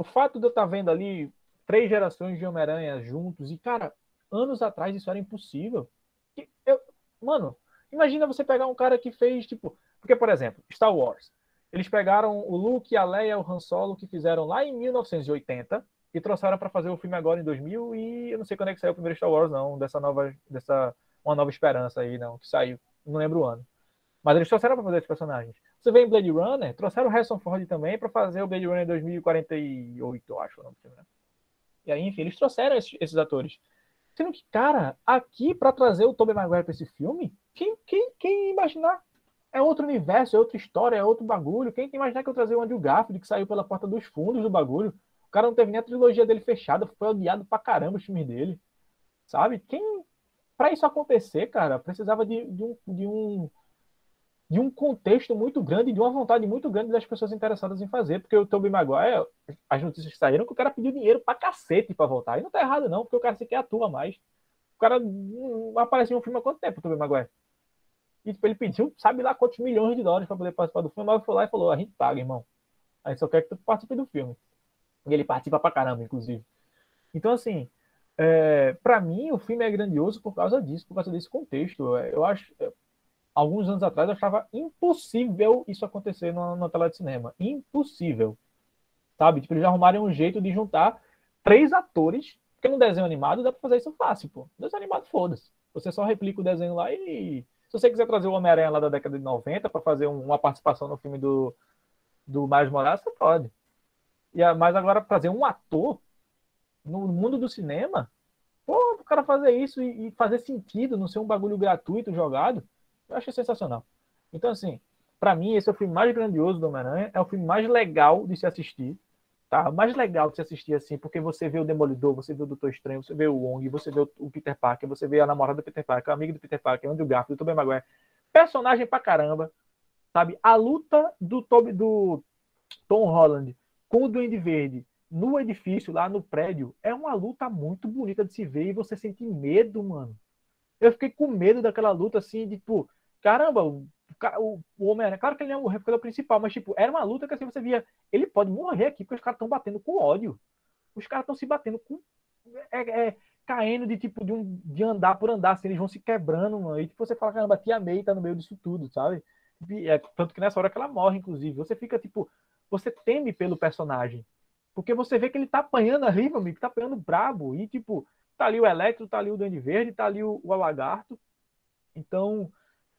o fato de eu estar tá vendo ali três gerações de Homem-Aranha juntos, e, cara, anos atrás isso era impossível. Eu, mano, imagina você pegar um cara que fez, tipo. Porque, por exemplo, Star Wars. Eles pegaram o Luke, a Leia, o Han Solo, que fizeram lá em 1980 e trouxeram para fazer o filme agora em 2000 e eu não sei quando é que saiu o primeiro Star Wars não, dessa nova dessa uma nova esperança aí não, que saiu, não lembro o ano. Mas eles trouxeram para fazer esses personagens. Você vê em Blade Runner, trouxeram o Harrison Ford também para fazer o Blade Runner 2048, eu acho o nome do filme, né? E aí, enfim, eles trouxeram esses, esses atores. Sendo que, cara, aqui para trazer o Tobey Maguire para esse filme, Quem, quem, quem imaginar? É outro universo, é outra história, é outro bagulho. Quem imaginar que eu trazer o Andrew Garfield que saiu pela porta dos fundos do bagulho? O cara não teve nem a trilogia dele fechada, foi odiado pra caramba os filmes dele. Sabe? Quem. Pra isso acontecer, cara, precisava de, de, um, de um de um contexto muito grande, de uma vontade muito grande das pessoas interessadas em fazer, porque o Tobey Maguire, as notícias saíram que o cara pediu dinheiro pra cacete pra voltar. E não tá errado não, porque o cara sequer atua mais. O cara não apareceu em um filme há quanto tempo, o Tobey Maguire? E tipo, ele pediu, sabe lá quantos milhões de dólares para poder participar do filme, mas foi lá e falou, a gente paga, irmão. A gente só quer que tu participe do filme. E ele participa pra caramba, inclusive. Então, assim, é, para mim, o filme é grandioso por causa disso, por causa desse contexto. Eu acho, alguns anos atrás eu achava impossível isso acontecer na, na tela de cinema. Impossível. Sabe? Tipo, eles arrumarem um jeito de juntar três atores, porque no desenho animado dá pra fazer isso fácil, pô. Desenho animado, foda-se. Você só replica o desenho lá e. Se você quiser trazer o Homem-Aranha lá da década de 90 para fazer uma participação no filme do, do Miles Morales, você pode. E, mas agora trazer um ator no mundo do cinema, pô, o cara fazer isso e, e fazer sentido, não ser um bagulho gratuito jogado, eu achei sensacional. Então, assim, para mim, esse é o filme mais grandioso do Homem-Aranha, é o filme mais legal de se assistir, tá? Mais legal de se assistir, assim, porque você vê o Demolidor, você vê o Doutor Estranho, você vê o Wong, você vê o Peter Parker, você vê a namorada do Peter Parker, o amigo do Peter Parker, o Andrew Garfield, o Tobey Maguire. Personagem pra caramba, sabe? A luta do, Toby, do Tom Holland com o Duende Verde no edifício, lá no prédio, é uma luta muito bonita de se ver e você sente medo, mano. Eu fiquei com medo daquela luta, assim, de, tipo, caramba, o, o, o Homem-Aranha, claro que ele não é o principal, mas tipo, era uma luta que assim você via, ele pode morrer aqui porque os caras estão batendo com ódio. Os caras estão se batendo com. É, é, caindo de tipo de, um, de andar por andar, assim, eles vão se quebrando, mano. E tipo, você fala, caramba, tia May tá no meio disso tudo, sabe? E, é, tanto que nessa hora que ela morre, inclusive, você fica tipo, você teme pelo personagem. Porque você vê que ele tá apanhando ali, meu amigo, tá apanhando brabo. E tipo, tá ali o Electro, tá ali o Duende Verde, tá ali o, o Lagarto. Então,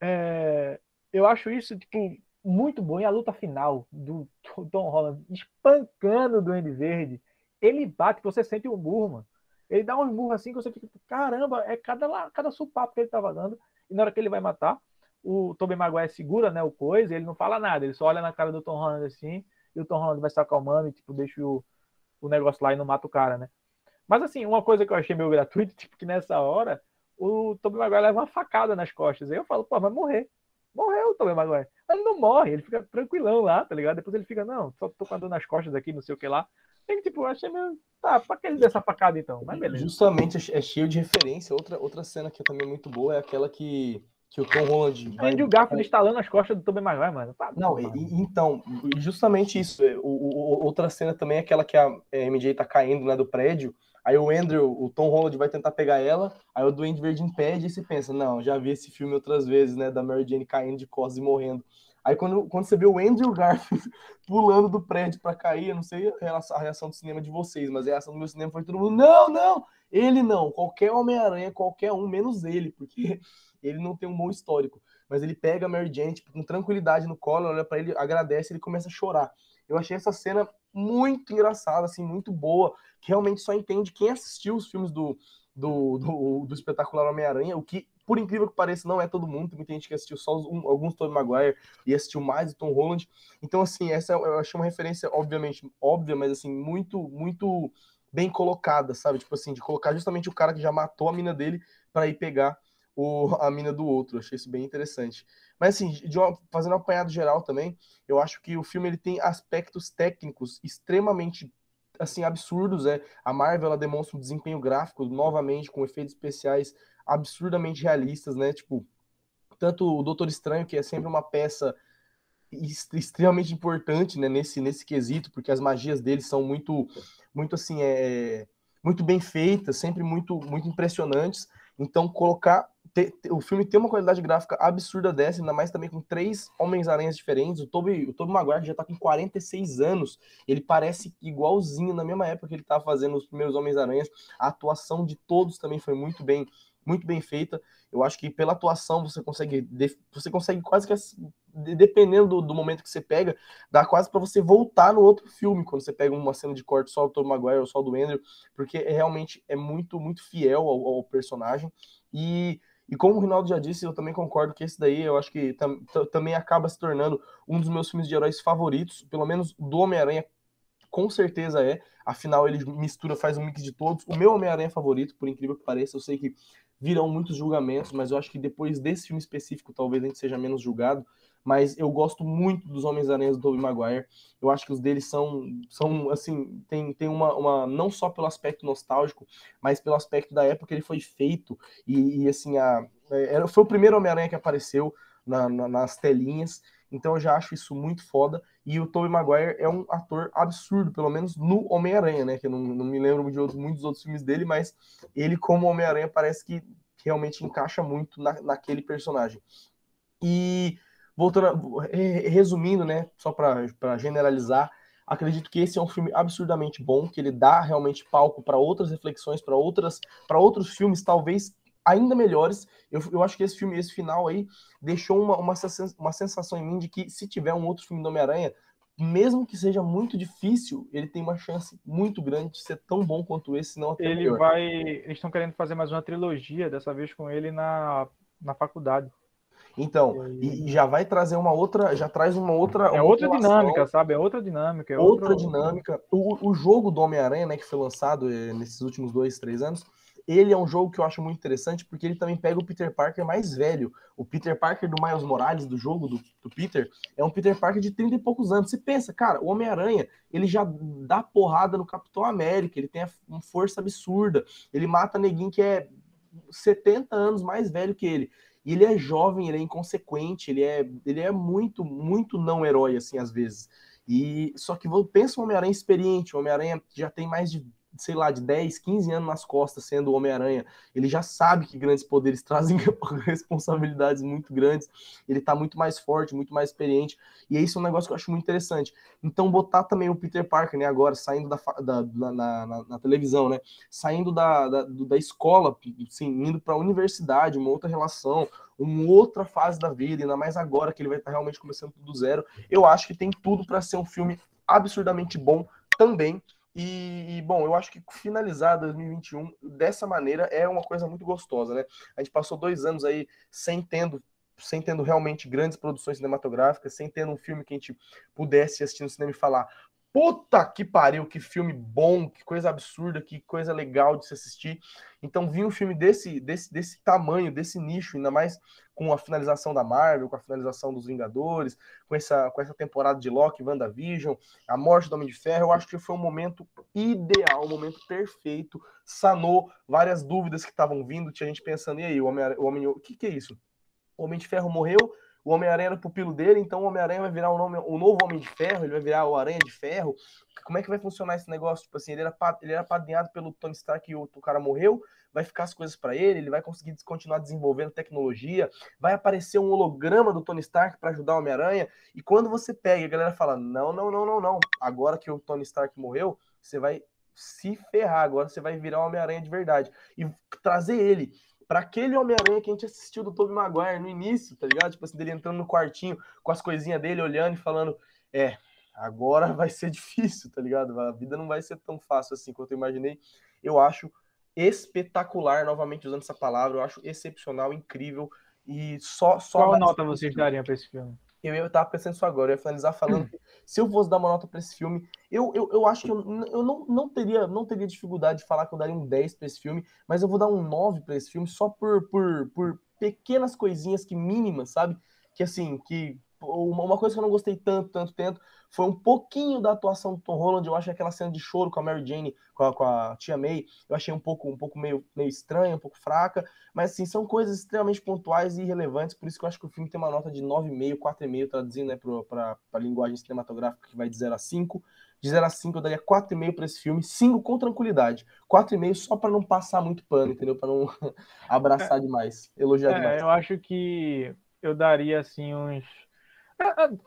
é, eu acho isso, tipo, muito bom. E a luta final do Tom Holland espancando o Duende Verde, ele bate, você sente o murro, mano. Ele dá um murro assim que você fica, caramba, é cada, cada supapo que ele tava dando. E na hora que ele vai matar, o Tobey Maguire segura, né, o coisa, ele não fala nada, ele só olha na cara do Tom Holland assim, e o Tom Holland vai se acalmando e, tipo, deixa o, o negócio lá e não mata o cara, né. Mas, assim, uma coisa que eu achei meio gratuito, tipo, que nessa hora, o Tobey Maguire leva uma facada nas costas. Aí eu falo, pô, vai morrer. Morreu o Tobey Maguire. Mas ele não morre, ele fica tranquilão lá, tá ligado? Depois ele fica, não, só tô com a dor nas costas aqui, não sei o que lá. Tem que, tipo, achei meio. Tá, pra que ele deu essa facada então? Mas beleza. Justamente é cheio de referência. Outra, outra cena que é também muito boa é aquela que, que o Tom Holland. Vai... E o Garfield instalando as costas do Tobey Maguire, mano. Tá, não, e, então, justamente isso. O, o, outra cena também é aquela que a MJ tá caindo né, do prédio. Aí o Andrew, o Tom Holland vai tentar pegar ela, aí o Duende Verde impede e você pensa, não, já vi esse filme outras vezes, né, da Mary Jane caindo de costas e morrendo. Aí quando, quando você vê o Andrew Garfield pulando do prédio para cair, eu não sei a reação do cinema de vocês, mas a reação do meu cinema foi todo mundo, não, não, ele não, qualquer Homem-Aranha, qualquer um, menos ele, porque ele não tem um bom histórico. Mas ele pega a Mary Jane, tipo, com tranquilidade no colo, olha para ele, agradece, ele começa a chorar. Eu achei essa cena muito engraçada, assim, muito boa, que realmente só entende quem assistiu os filmes do, do, do, do espetacular Homem-Aranha, o que, por incrível que pareça, não é todo mundo, tem muita gente que assistiu só um, alguns Tobey Maguire e assistiu mais o Tom Holland. Então, assim, essa eu achei uma referência, obviamente, óbvia, mas assim, muito, muito bem colocada, sabe? Tipo assim, de colocar justamente o cara que já matou a mina dele para ir pegar o, a mina do outro. Achei isso bem interessante. Mas assim, uma, fazendo um apanhado geral também, eu acho que o filme ele tem aspectos técnicos extremamente assim absurdos, é. A Marvel ela demonstra um desempenho gráfico novamente com efeitos especiais absurdamente realistas, né? Tipo, tanto o Doutor Estranho, que é sempre uma peça extremamente importante, né, nesse nesse quesito, porque as magias dele são muito muito assim, é muito bem feitas, sempre muito muito impressionantes. Então, colocar. Te, te, o filme tem uma qualidade gráfica absurda dessa, ainda mais também com três Homens-Aranhas diferentes. O Tobey, o Tobey Maguire já tá com 46 anos. Ele parece igualzinho na mesma época que ele tava fazendo os primeiros Homens-Aranhas. A atuação de todos também foi muito bem muito bem feita. Eu acho que pela atuação você consegue, você consegue quase que dependendo do, do momento que você pega, dá quase para você voltar no outro filme quando você pega uma cena de corte só do Tom Maguire ou só do Andrew, porque é, realmente é muito muito fiel ao, ao personagem e e como o Rinaldo já disse, eu também concordo que esse daí eu acho que tam, também acaba se tornando um dos meus filmes de heróis favoritos, pelo menos do Homem-Aranha, com certeza é. Afinal, ele mistura, faz um mix de todos. O meu Homem-Aranha favorito, por incrível que pareça, eu sei que virão muitos julgamentos, mas eu acho que depois desse filme específico, talvez a gente seja menos julgado. Mas eu gosto muito dos Homens-Aranhas do Tobey Maguire. Eu acho que os deles são, são assim, tem, tem uma, uma. Não só pelo aspecto nostálgico, mas pelo aspecto da época que ele foi feito. E, e assim, a, é, era, foi o primeiro Homem-Aranha que apareceu na, na, nas telinhas. Então eu já acho isso muito foda. E o Tobey Maguire é um ator absurdo, pelo menos no Homem-Aranha, né? Que eu não, não me lembro de outros, muitos outros filmes dele, mas ele, como Homem-Aranha, parece que realmente encaixa muito na, naquele personagem. E voltando, resumindo, né? Só para generalizar, acredito que esse é um filme absurdamente bom, que ele dá realmente palco para outras reflexões, para outras, para outros filmes, talvez ainda melhores. Eu, eu acho que esse filme, esse final aí, deixou uma, uma, uma sensação em mim de que se tiver um outro filme do Homem-Aranha, mesmo que seja muito difícil, ele tem uma chance muito grande de ser tão bom quanto esse, não até Ele melhor. vai. Eles estão querendo fazer mais uma trilogia, dessa vez com ele na, na faculdade. Então, e, e já vai trazer uma outra, já traz uma outra. É uma outra dinâmica, sabe? É outra dinâmica. É outra outro... dinâmica. O, o jogo do Homem-Aranha, né, que foi lançado eh, nesses últimos dois, três anos, ele é um jogo que eu acho muito interessante porque ele também pega o Peter Parker mais velho. O Peter Parker do Miles Morales, do jogo do, do Peter, é um Peter Parker de 30 e poucos anos. Você pensa, cara, o Homem-Aranha, ele já dá porrada no Capitão América, ele tem uma força absurda, ele mata neguinho que é 70 anos mais velho que ele. E ele é jovem, ele é inconsequente, ele é, ele é muito, muito não herói, assim, às vezes. E só que pensa um Homem-Aranha experiente, o Homem-Aranha já tem mais de sei lá, de 10, 15 anos nas costas sendo o Homem-Aranha, ele já sabe que grandes poderes trazem responsabilidades muito grandes, ele tá muito mais forte, muito mais experiente, e isso é um negócio que eu acho muito interessante. Então, botar também o Peter Parker, né, agora, saindo da, da na, na, na, televisão, né, saindo da, da, da escola, assim, indo para a universidade, uma outra relação, uma outra fase da vida, ainda mais agora que ele vai estar tá realmente começando tudo do zero, eu acho que tem tudo para ser um filme absurdamente bom também, e, e, bom, eu acho que finalizar 2021 dessa maneira é uma coisa muito gostosa, né? A gente passou dois anos aí sem tendo, sem tendo realmente grandes produções cinematográficas, sem tendo um filme que a gente pudesse assistir no cinema e falar, Puta que pariu, que filme bom, que coisa absurda, que coisa legal de se assistir. Então, vi um filme desse, desse, desse tamanho, desse nicho, ainda mais com a finalização da Marvel, com a finalização dos Vingadores, com essa, com essa temporada de Loki, WandaVision, a morte do Homem de Ferro, eu acho que foi um momento ideal, um momento perfeito, sanou várias dúvidas que estavam vindo, tinha gente pensando, e aí, o Homem, o Homem, o que que é isso? O Homem de Ferro morreu, o Homem-Aranha era pupilo dele, então o Homem-Aranha vai virar o, nome, o novo Homem de Ferro, ele vai virar o Aranha de Ferro. Como é que vai funcionar esse negócio? Tipo assim, ele era, ele era padrinhado pelo Tony Stark e o, o cara morreu, vai ficar as coisas para ele, ele vai conseguir continuar desenvolvendo tecnologia, vai aparecer um holograma do Tony Stark para ajudar o Homem-Aranha, e quando você pega, a galera fala: não, não, não, não, não, agora que o Tony Stark morreu, você vai se ferrar, agora você vai virar o Homem-Aranha de verdade. E trazer ele para aquele Homem-Aranha que a gente assistiu do Tobey Maguire no início, tá ligado? Tipo assim, dele entrando no quartinho com as coisinhas dele, olhando e falando, é, agora vai ser difícil, tá ligado? A vida não vai ser tão fácil assim quanto eu imaginei. Eu acho espetacular, novamente usando essa palavra, eu acho excepcional, incrível e só... só Qual nota vocês dariam para esse filme? eu, eu tava pensando isso agora, eu ia finalizar falando que se eu fosse dar uma nota para esse filme, eu, eu, eu acho que eu, eu não, não, teria, não teria dificuldade de falar que eu daria um 10 para esse filme, mas eu vou dar um 9 para esse filme só por, por, por pequenas coisinhas que mínimas, sabe? Que assim, que uma coisa que eu não gostei tanto, tanto, tanto, foi um pouquinho da atuação do Tom Holland. Eu acho que aquela cena de choro com a Mary Jane, com a, com a tia May, eu achei um pouco, um pouco meio, meio estranha, um pouco fraca. Mas, assim, são coisas extremamente pontuais e relevantes. Por isso que eu acho que o filme tem uma nota de 9,5, 4,5, traduzindo né, para a linguagem cinematográfica, que vai de 0 a 5. De 0 a 5, eu daria 4,5 para esse filme. 5 com tranquilidade. 4,5 só para não passar muito pano, entendeu? Para não abraçar é, demais, elogiar é, demais. Eu acho que eu daria, assim, uns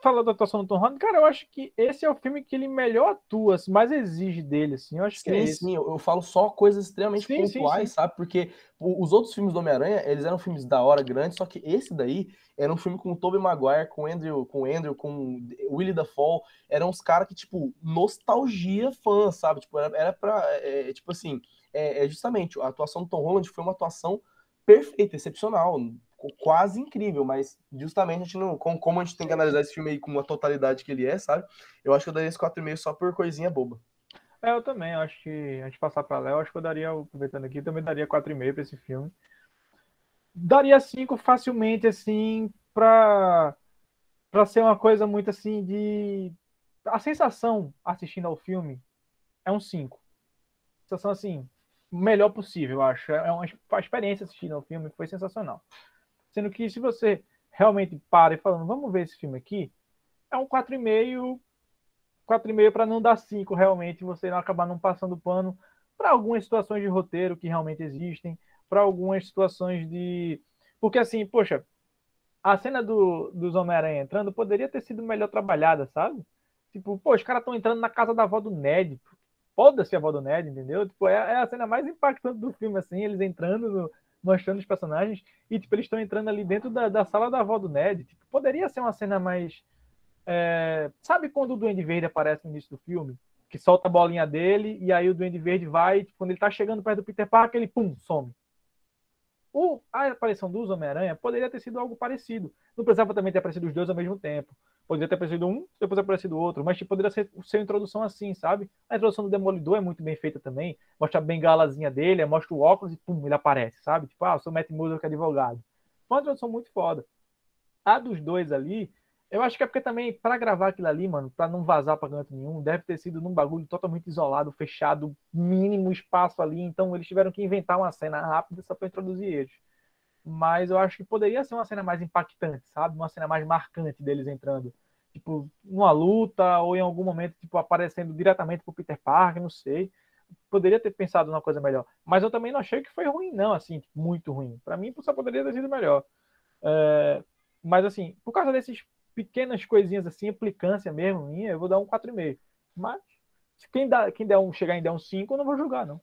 Falou da atuação do Tom Holland, cara, eu acho que esse é o filme que ele melhor atua, assim, mais exige dele, assim. Eu acho sim, que é sim, eu, eu, falo só coisas extremamente sim, pontuais, sim, sabe? Porque os outros filmes do Homem-Aranha, eles eram filmes da hora grande, só que esse daí era um filme com o Tobey Maguire, com o Andrew, com o Andrew, com o Willie Dafoe, eram uns caras que, tipo, nostalgia fã, sabe? Tipo, era, era pra, é, tipo assim, é, é justamente, a atuação do Tom Holland foi uma atuação perfeita, excepcional, quase incrível, mas justamente a gente não. Como a gente tem que analisar esse filme aí com a totalidade que ele é, sabe? Eu acho que eu daria esse 4,5 só por coisinha boba. É, eu também, eu acho que a gente passar para Léo, acho que eu daria, aproveitando aqui, também daria 4,5 para esse filme. Daria 5 facilmente, assim, pra, pra ser uma coisa muito assim de. A sensação assistindo ao filme é um 5. Sensação assim, melhor possível, acho. É uma a experiência assistindo ao filme foi sensacional. Sendo que se você realmente para e falando, vamos ver esse filme aqui, é um 4,5, 4,5 para não dar 5 realmente, você não acabar não passando pano para algumas situações de roteiro que realmente existem, para algumas situações de. Porque assim, poxa, a cena do, dos Homem-Aranha entrando poderia ter sido melhor trabalhada, sabe? Tipo, pô, os caras estão entrando na casa da avó do Ned. Foda-se a avó do Ned, entendeu? Tipo, é, é, a cena mais impactante do filme, assim, eles entrando no, mostrando os personagens e tipo, eles estão entrando ali dentro da, da sala da avó do Ned. Tipo, poderia ser uma cena mais. É... Sabe quando o Duende Verde aparece no início do filme? Que solta a bolinha dele e aí o Duende Verde vai, tipo, quando ele tá chegando perto do Peter Parker, ele pum, some. O, a aparição dos Homem-Aranha poderia ter sido algo parecido. Não precisava também ter aparecido os dois ao mesmo tempo. Poderia ter aparecido um, depois aparecido outro, mas tipo, poderia ser, uma introdução assim, sabe? A introdução do Demolidor é muito bem feita também. Mostra a bengalazinha dele, mostra o óculos e pum, ele aparece, sabe? Tipo, ah, eu sou Matt é advogado. Foi uma introdução muito foda. A dos dois ali, eu acho que é porque também, para gravar aquilo ali, mano, para não vazar pra canto nenhum, deve ter sido num bagulho totalmente isolado, fechado, mínimo espaço ali. Então eles tiveram que inventar uma cena rápida só pra introduzir eles mas eu acho que poderia ser uma cena mais impactante, sabe? Uma cena mais marcante deles entrando, tipo, numa luta ou em algum momento, tipo, aparecendo diretamente pro Peter Parker, não sei. Poderia ter pensado numa coisa melhor, mas eu também não achei que foi ruim, não, assim, muito ruim. Para mim, só poderia ter sido melhor. É... mas, assim, por causa desses pequenas coisinhas assim, implicância mesmo minha, eu vou dar um 4,5. Mas, quem, dá, quem der um, chegar em der um 5, eu não vou julgar, não.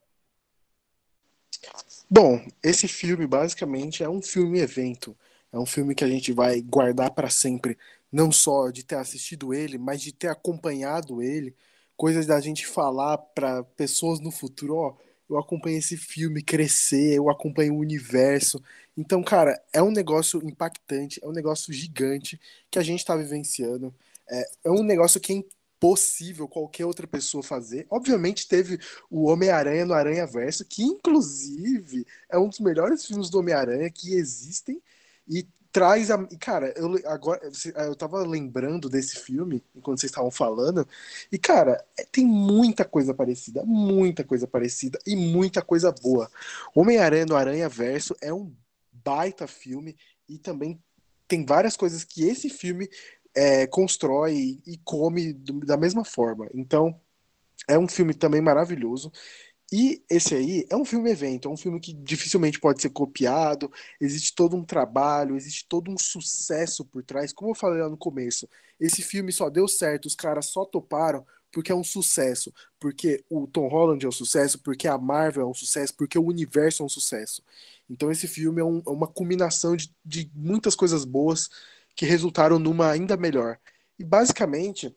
Bom, esse filme basicamente é um filme evento. É um filme que a gente vai guardar para sempre, não só de ter assistido ele, mas de ter acompanhado ele, coisas da gente falar para pessoas no futuro, ó, eu acompanhei esse filme crescer, eu acompanho o universo. Então, cara, é um negócio impactante, é um negócio gigante que a gente está vivenciando. É, é um negócio que é possível qualquer outra pessoa fazer. Obviamente teve o Homem-Aranha no Aranha Verso, que inclusive é um dos melhores filmes do Homem-Aranha que existem e traz a cara, eu agora eu tava lembrando desse filme enquanto vocês estavam falando e cara, é, tem muita coisa parecida, muita coisa parecida e muita coisa boa. Homem-Aranha no Aranha Verso é um baita filme e também tem várias coisas que esse filme é, constrói e come da mesma forma. Então, é um filme também maravilhoso. E esse aí é um filme evento, é um filme que dificilmente pode ser copiado, existe todo um trabalho, existe todo um sucesso por trás. Como eu falei lá no começo, esse filme só deu certo, os caras só toparam porque é um sucesso, porque o Tom Holland é um sucesso, porque a Marvel é um sucesso, porque o universo é um sucesso. Então esse filme é, um, é uma combinação de, de muitas coisas boas que resultaram numa ainda melhor. E basicamente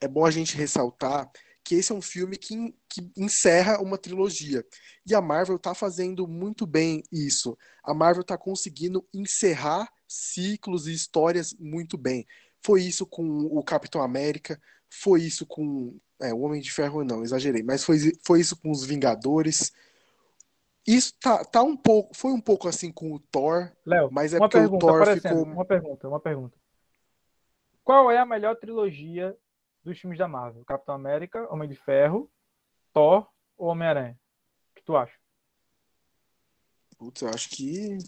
é bom a gente ressaltar que esse é um filme que, que encerra uma trilogia. E a Marvel está fazendo muito bem isso. A Marvel está conseguindo encerrar ciclos e histórias muito bem. Foi isso com o Capitão América, foi isso com. É, o Homem de Ferro não, exagerei, mas foi, foi isso com os Vingadores, isso tá, tá um pouco, foi um pouco assim com o Thor, Léo, mas é porque pergunta, o Thor ficou uma pergunta, uma pergunta. Qual é a melhor trilogia dos filmes da Marvel? Capitão América, Homem de Ferro, Thor ou Homem-Aranha? O que tu acha? Putz, eu acho que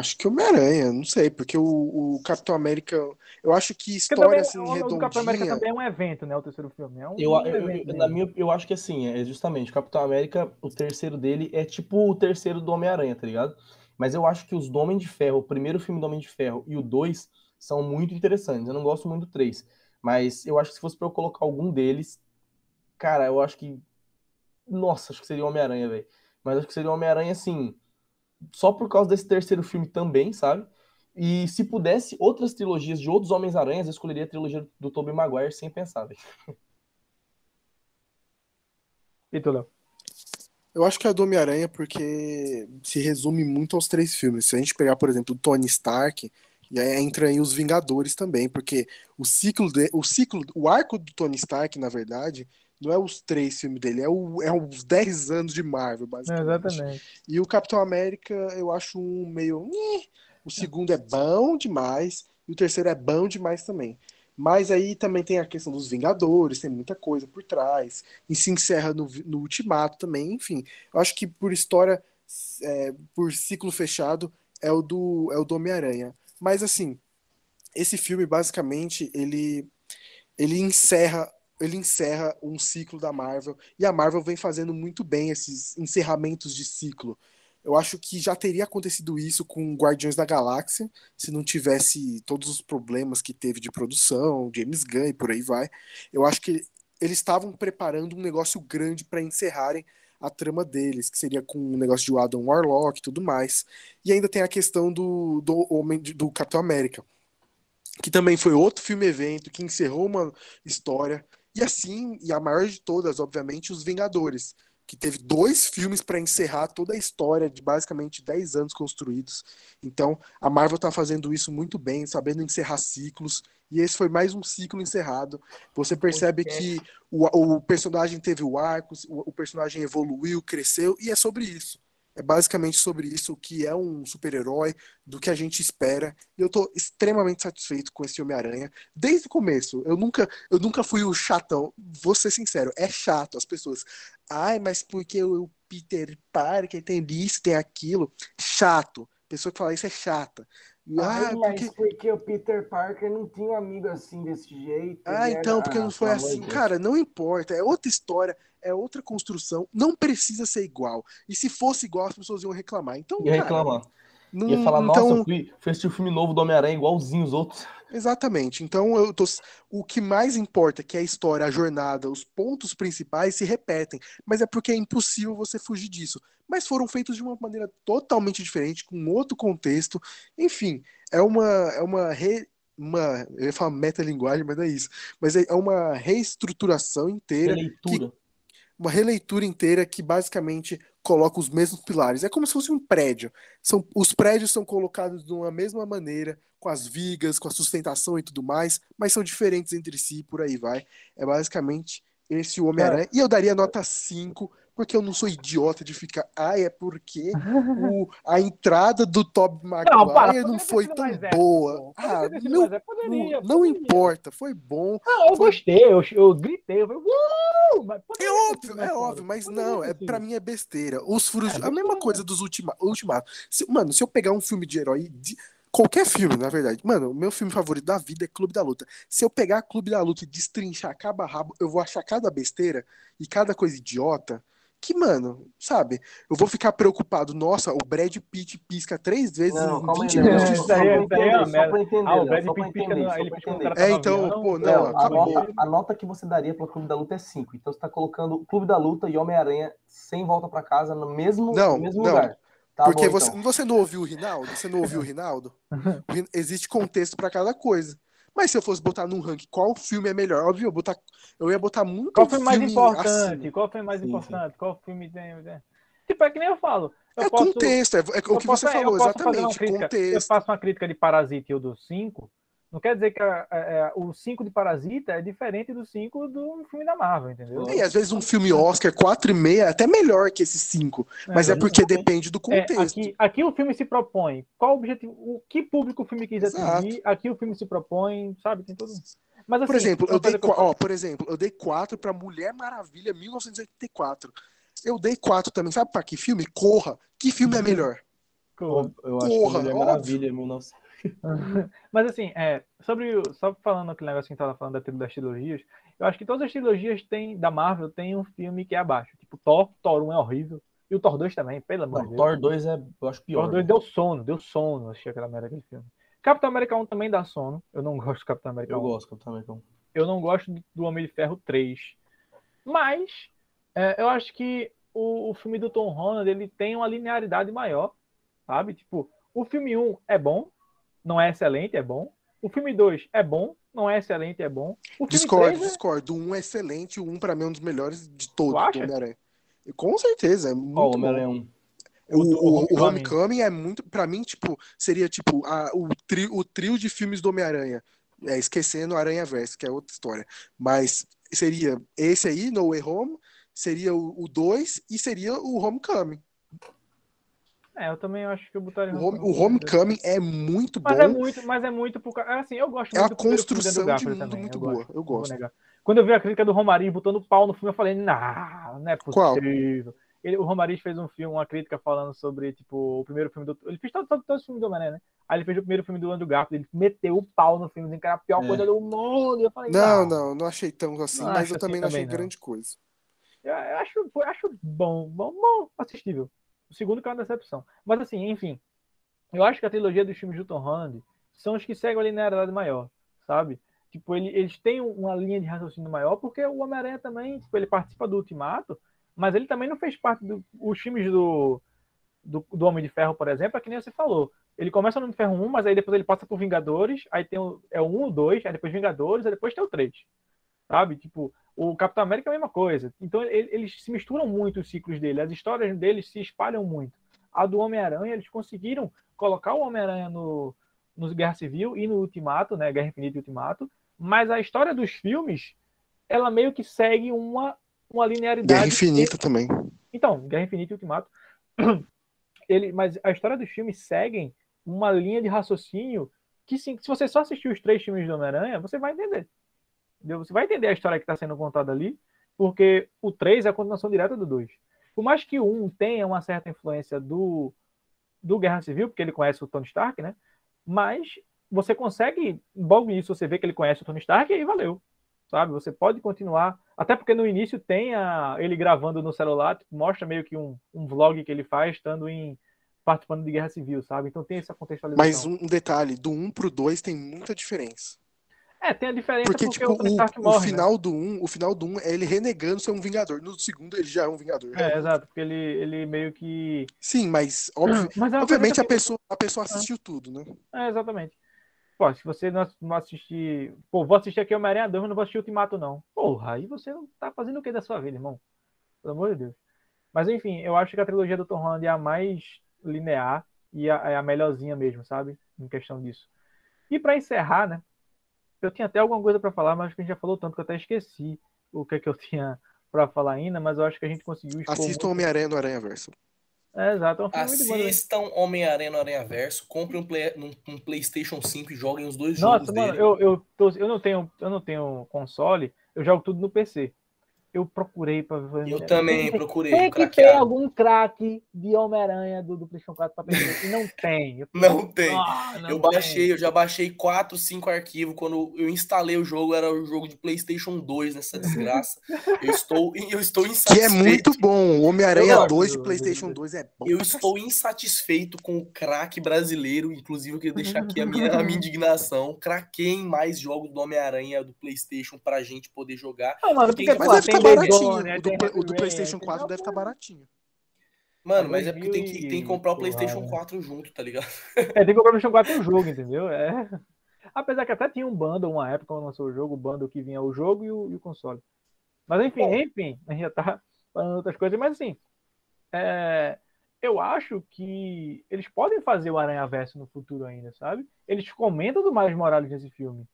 Acho que Homem-Aranha, não sei, porque o, o, Capitão América. Eu acho que história também, assim, o, redondinha. O Capitão América também é um evento, né? O terceiro filme. É um, eu, eu, eu na minha, eu acho que assim, é justamente, o Capitão América, o terceiro dele é tipo o terceiro do Homem-Aranha, tá ligado? Mas eu acho que os do Homem de Ferro, o primeiro filme do Homem de Ferro e o dois, são muito interessantes. Eu não gosto muito do 3, mas eu acho que se fosse para eu colocar algum deles, cara, eu acho que. Nossa, acho que seria Homem-Aranha, velho. Mas acho que seria Homem-Aranha, assim, só por causa desse terceiro filme também, sabe? E se pudesse outras trilogias de outros Homens-Aranhas, eu escolheria a trilogia do Tobey Maguire sem pensar, velho. E tu, Léo? Eu acho que é a do Homem-Aranha porque se resume muito aos três filmes. Se a gente pegar, por exemplo, o Tony Stark, e aí entra aí os Vingadores também, porque o ciclo, de, o ciclo, o arco do Tony Stark, na verdade, não é os três filmes dele, é, o, é os dez anos de Marvel, basicamente. É, exatamente. E o Capitão América, eu acho um meio. O segundo é bom demais, e o terceiro é bom demais também. Mas aí também tem a questão dos Vingadores, tem muita coisa por trás. E se encerra no, no Ultimato também, enfim. Eu acho que por história, é, por ciclo fechado, é o do, é o do Homem-Aranha. Mas assim, esse filme basicamente ele, ele encerra ele encerra um ciclo da Marvel e a Marvel vem fazendo muito bem esses encerramentos de ciclo. Eu acho que já teria acontecido isso com Guardiões da Galáxia, se não tivesse todos os problemas que teve de produção, James Gunn e por aí vai. Eu acho que eles estavam preparando um negócio grande para encerrarem a trama deles, que seria com o negócio de Adam Warlock e tudo mais. E ainda tem a questão do, do Homem do Capitão América, que também foi outro filme evento que encerrou uma história. E assim, e a maior de todas, obviamente, os Vingadores que teve dois filmes para encerrar toda a história de basicamente 10 anos construídos. Então, a Marvel está fazendo isso muito bem, sabendo encerrar ciclos. E esse foi mais um ciclo encerrado. Você percebe que o, o personagem teve o arco, o, o personagem evoluiu, cresceu, e é sobre isso. É basicamente sobre isso, o que é um super-herói, do que a gente espera. E eu tô extremamente satisfeito com esse Homem-Aranha. Desde o começo, eu nunca, eu nunca fui o chatão. Vou ser sincero, é chato. As pessoas, ai, mas porque o Peter Parker tem isso, tem aquilo. Chato. Pessoa que fala isso é chata. Ah, mas porque... porque... o Peter Parker não tinha um amigo assim desse jeito. Ah, então, era... porque não foi assim. Cara, não importa. É outra história é outra construção, não precisa ser igual. E se fosse igual, as pessoas iam reclamar. Então, Ia cara, reclamar. Não, Ia falar, então... nossa, fui, fui assistir o filme novo do Homem-Aranha igualzinho os outros. Exatamente. Então, eu tô... o que mais importa, que é a história, a jornada, os pontos principais se repetem. Mas é porque é impossível você fugir disso. Mas foram feitos de uma maneira totalmente diferente, com outro contexto. Enfim, é uma, é uma re uma, eu ia falar metalinguagem, mas não é isso. Mas é uma reestruturação inteira Releitura. que uma releitura inteira que basicamente coloca os mesmos pilares. É como se fosse um prédio. São, os prédios são colocados de uma mesma maneira, com as vigas, com a sustentação e tudo mais, mas são diferentes entre si, por aí vai. É basicamente esse Homem-Aranha. E eu daria nota 5 porque eu não sou idiota de ficar, ah, é porque o, a entrada do Tob Maguire não, para, não foi tão boa. ah, não, poderia, não, importa, foi bom. Ah, eu foi... gostei, eu, eu gritei, eu falei, é óbvio, é óbvio, mas não, é, para mim é besteira. Os furos, é, a mesma coisa dos ultima, Ultimato. Se, mano, se eu pegar um filme de herói de, Qualquer filme, na verdade. Mano, o meu filme favorito da vida é Clube da Luta. Se eu pegar Clube da Luta e destrinchar cabo a rabo, eu vou achar cada besteira e cada coisa idiota que, mano, sabe? Eu vou ficar preocupado. Nossa, o Brad Pitt pisca três vezes não, em 20 minutos. Isso aí, é Ah, o Brad Pitt pisca, ele pisca no É, então, pô, não, a, nota, a nota que você daria para o Clube da Luta é 5. Então você tá colocando o Clube da Luta e Homem-Aranha sem volta para casa no mesmo, não, no mesmo não. lugar. Tá Porque bom, você, então. você não ouviu o Rinaldo? Você não ouviu o Rinaldo? Existe contexto para cada coisa. Mas se eu fosse botar num ranking qual filme é melhor, óbvio, eu, botar, eu ia botar muito Qual foi mais importante? Assim. Qual foi mais importante? Sim. Qual filme tem. Tipo, é que nem eu falo. Eu é posso, contexto, é, é o que posso, você falou, exatamente. Contexto. Eu faço uma crítica de Parasita e o do 5. Não quer dizer que a, a, a, o 5 de Parasita é diferente do 5 do filme da Marvel, entendeu? E às vezes um filme Oscar 4,5 é até melhor que esse 5. É, mas é, porque depende do contexto. É, aqui, aqui, o filme se propõe. Qual o objetivo? O que público o filme quis atingir? Aqui o filme se propõe, sabe? Tem todo. Mas, assim, por exemplo, eu dei, eu... Ó, por exemplo, eu dei 4 para Mulher Maravilha 1984. Eu dei 4 também. Sabe para que filme? Corra. Que filme é melhor? Corra. Eu acho Corra, que Mulher Maravilha 1984. Mas assim, é, sobre só falando aquele negócio que a gente tava falando da das trilogias, eu acho que todas as trilogias tem, da Marvel tem um filme que é abaixo. Tipo, Thor, Thor 1 é horrível. E o Thor 2 também, pelo amor de Deus. Thor 2 é, eu acho pior. Thor 2 né? deu sono, deu sono assistir aquela merda daquele filme. Capitão América 1 também dá sono. Eu não gosto do Capitão América 1. Eu gosto do Capitão América 1. Eu não gosto do Homem de Ferro 3. Mas é, eu acho que o, o, filme do Tom Holland ele tem uma linearidade maior, sabe? Tipo, o filme 1 é bom, não é excelente, é bom. O filme 2 é bom, não é excelente, é bom. O discordo, 3 é... discordo. O 1 é excelente, o 1 pra mim é um dos melhores de todos do Homem-Aranha. Com certeza, é muito oh, Homem-Aranha 1. O, o, o, Homecoming é muito, para mim, tipo, seria tipo a, o, tri, o trio de filmes do Homem-Aranha. É, esquecendo o Aranha Verso, que é outra história. Mas seria esse aí, No Way Home, seria o 2 e seria o Homecoming. É, eu também acho que eu botaria o, home, o Homecoming é muito mas bom. É muito, mas é muito por é assim, eu gosto é muito É uma construção de mundo também, muito boa. Gosto, eu gosto. Quando eu vi a crítica do Romarinho botando pau no filme, eu falei, não, não é possível. Qual? Ele, o Romariz fez um filme, uma crítica falando sobre, tipo, o primeiro filme do. Ele fez todos todo, todo os filmes do Homem-Aranha, né? Aí ele fez o primeiro filme do Andrew Garfield, ele meteu o pau no filme, que era a pior é. coisa do mundo. Eu falei, não, não, não achei tão assim, não mas eu também assim, não achei também grande coisa. Eu, eu, acho, eu acho bom, bom, bom, assistível. O segundo que é uma decepção. Mas assim, enfim, eu acho que a trilogia dos filmes do Tom Holland são os que seguem a linearidade maior, sabe? Tipo, ele, eles têm uma linha de raciocínio maior, porque o Homem-Aranha também, tipo, ele participa do Ultimato, mas ele também não fez parte dos do, filmes do, do, do, Homem de Ferro, por exemplo, é que nem você falou. Ele começa no Homem de Ferro 1, mas aí depois ele passa por Vingadores, aí tem o, é o 1, o 2, aí depois Vingadores, aí depois tem o 3. Sabe? Tipo, o Capitão América é a mesma coisa. Então ele, eles se misturam muito os ciclos dele, as histórias deles se espalham muito. A do Homem-Aranha, eles conseguiram colocar o Homem-Aranha no, no Guerra Civil e no Ultimato, né? Guerra Infinita e Ultimato, mas a história dos filmes, ela meio que segue uma uma linearidade. Guerra Infinita que... também. Então, Guerra Infinita e Ultimato. Ele, mas a história dos filmes seguem uma linha de raciocínio que, sim, se você só assistir os três filmes do Homem-Aranha, você vai entender. Você vai entender a história que está sendo contada ali, porque o 3 é a continuação direta do 2. Por mais que o 1 tenha uma certa influência do, do Guerra Civil, porque ele conhece o Tony Stark, né? Mas você consegue, logo nisso você vê que ele conhece o Tony Stark e aí valeu sabe? Você pode continuar, até porque no início tem a, ele gravando no celular, tipo, mostra meio que um, um vlog que ele faz estando em participando de guerra civil, sabe? Então tem essa contextualização. Mas um detalhe, do 1 pro 2 tem muita diferença. É, tem a diferença porque, porque tipo, o, morre, o, né? final né? do 1, o final do 1 é ele renegando ser um vingador. No segundo ele já é um vingador. É, exato, porque ele, ele meio que Sim, mas, óbvio, mas é obviamente a pessoa a pessoa assistiu tudo, né? É, exatamente. Pô, se você não, não assistir. Pô, vou assistir aqui Homem-Aranha 2, mas não vou assistir Ultimato, não. Porra, aí você não tá fazendo o que da sua vida, irmão? Pelo amor de Deus. Mas enfim, eu acho que a trilogia do Tom Holland é a mais linear e a, é a melhorzinha mesmo, sabe? Em questão disso. E para encerrar, né? Eu tinha até alguma coisa para falar, mas acho que a gente já falou tanto que eu até esqueci o que, é que eu tinha para falar ainda, mas eu acho que a gente conseguiu Assista o Homem-Aranha no Aranha Verso. É, exato. É um Assistam Homem-Aranha no Aranha Verso, comprem um, play, um, um, PlayStation 5 e joguem os dois Nossa, jogos mano, dele. Eu, eu, tô, eu, não tenho, eu não tenho console, eu jogo tudo no PC eu procurei para ver. Eu também procurei. Tem que ter algum craque de Homem-Aranha do, do PlayStation 4 para PC. E não tem. não tem. Ah, não eu baixei, tem. eu já baixei 4, 5 arquivos. Quando eu instalei o jogo, era o jogo de PlayStation 2 nessa desgraça. eu estou, eu estou insatisfeito. Que é muito bom. Homem-Aranha 2 de PlayStation 2 é bom. Eu estou insatisfeito com o craque brasileiro. Inclusive, eu queria deixar aqui a minha, a minha indignação. Craquem mais jogos do Homem-Aranha do PlayStation pra gente poder jogar. Não, mano, porque, porque, tá baratinho. Né? O do, o do PlayStation 4 deve estar tá baratinho. Mano, mas é porque tem que, tem que comprar o PlayStation 4 junto, tá ligado? É, tem que comprar o PlayStation 4 no jogo, entendeu? É. Apesar que até tinha um bundle uma época quando lançou o jogo, o bundle que vinha o jogo e o, e o console. Mas enfim, Bom. enfim, a gente já tá falando outras coisas, mas assim, é, eu acho que eles podem fazer o Aranha Verso no futuro ainda, sabe? Eles comentam do Miles Morales nesse filme.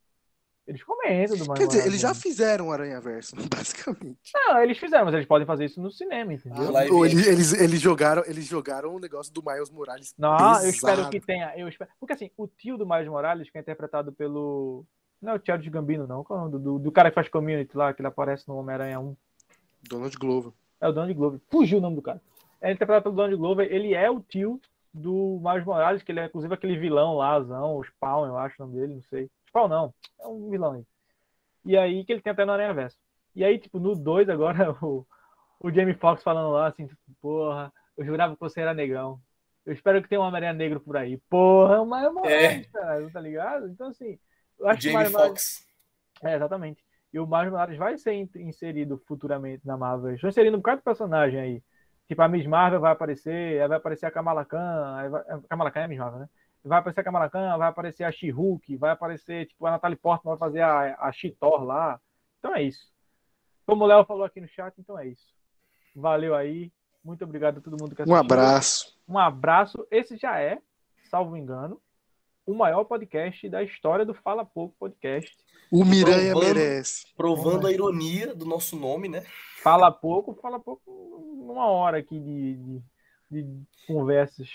Eles comentam do Quer dizer, eles já fizeram o Aranha Verso, basicamente. Não, eles fizeram, mas eles podem fazer isso no cinema, entendeu? Ah, Ou eles, eles, eles, jogaram, eles jogaram o negócio do Miles Morales. Não, pesado. eu espero que tenha. Eu espero... Porque assim, o tio do Miles Morales, que é interpretado pelo. Não é o Thiago de Gambino, não. Qual é do, do, do cara que faz community lá, que ele aparece no Homem-Aranha 1. Donald Glover. É o Donald Glover. Fugiu o nome do cara. É interpretado pelo Donald Glover. Ele é o tio do Miles Morales, que ele é inclusive aquele vilão lá, o Spawn, eu acho o nome dele, não sei. Spawn não, é um vilão aí. E aí que ele tem até no Aranha Verso. E aí, tipo, no 2 agora, o, o Jamie Foxx falando lá assim, tipo, porra, eu jurava que você era negão. Eu espero que tenha uma Maria Negra por aí. Porra, o Mario Morales, é. cara, tá ligado? Então, assim, eu acho Jamie que o Foxx. É, exatamente. E o Miles Morales vai ser inserido futuramente na Marvel. Estão inserindo um bocado de personagem aí. Tipo, a Miss Marvel vai aparecer, aí vai aparecer a Kamala Khan, vai... a Kamala Khan é a Miss Marvel, né? Vai aparecer a Kamala Khan, vai aparecer a She-Hulk, vai aparecer, tipo, a Natalie Portman vai fazer a, a She-Thor lá. Então é isso. Como o Léo falou aqui no chat, então é isso. Valeu aí. Muito obrigado a todo mundo que assistiu. Um abraço. Um abraço. Esse já é, salvo engano, o maior podcast da história do Fala Pouco Podcast. O Miranha provando, merece. Provando a ironia do nosso nome, né? Fala pouco, fala pouco, uma hora aqui de, de, de conversas.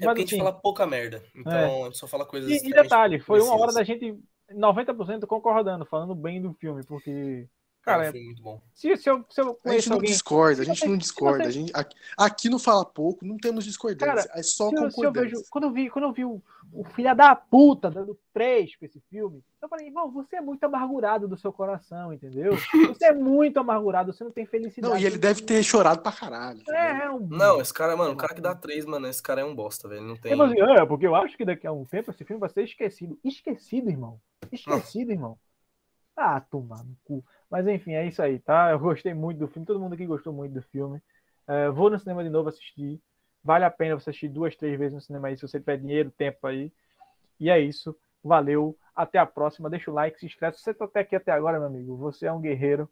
É Mas, porque a gente assim, fala pouca merda. Então, é. a gente só fala coisas. E, e detalhe, foi uma hora da gente 90% concordando, falando bem do filme, porque Cara, é muito bom. Se, se, eu, se eu a gente não alguém, discorda, a gente não discorda. Você... A gente, aqui, aqui não fala pouco, não temos discordância. Cara, é só se concordância. Eu vejo, quando eu vi, quando eu vi o, o filho da puta dando três pra esse filme, eu falei, irmão, você é muito amargurado do seu coração, entendeu? Você é muito amargurado, você não tem felicidade. Não, e ele deve ter chorado pra caralho. É, é um... Não, esse cara, mano, o cara que dá três, mano, esse cara é um bosta, velho. Não tem. Assim, é, porque eu acho que daqui a um tempo esse filme vai ser esquecido. Esquecido, irmão. Esquecido, irmão. Ah, tomar no cu. Mas enfim, é isso aí, tá? Eu gostei muito do filme, todo mundo aqui gostou muito do filme. É, vou no cinema de novo assistir. Vale a pena você assistir duas, três vezes no cinema aí, se você tiver dinheiro, tempo aí. E é isso. Valeu. Até a próxima. Deixa o like, se inscreve. Se você tá até aqui até agora, meu amigo, você é um guerreiro.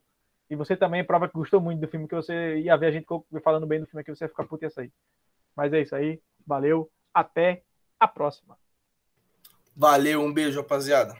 E você também prova que gostou muito do filme, que você ia ver a gente falando bem do filme aqui, você ia ficar puto e ia sair. Mas é isso aí. Valeu. Até a próxima. Valeu. Um beijo, rapaziada.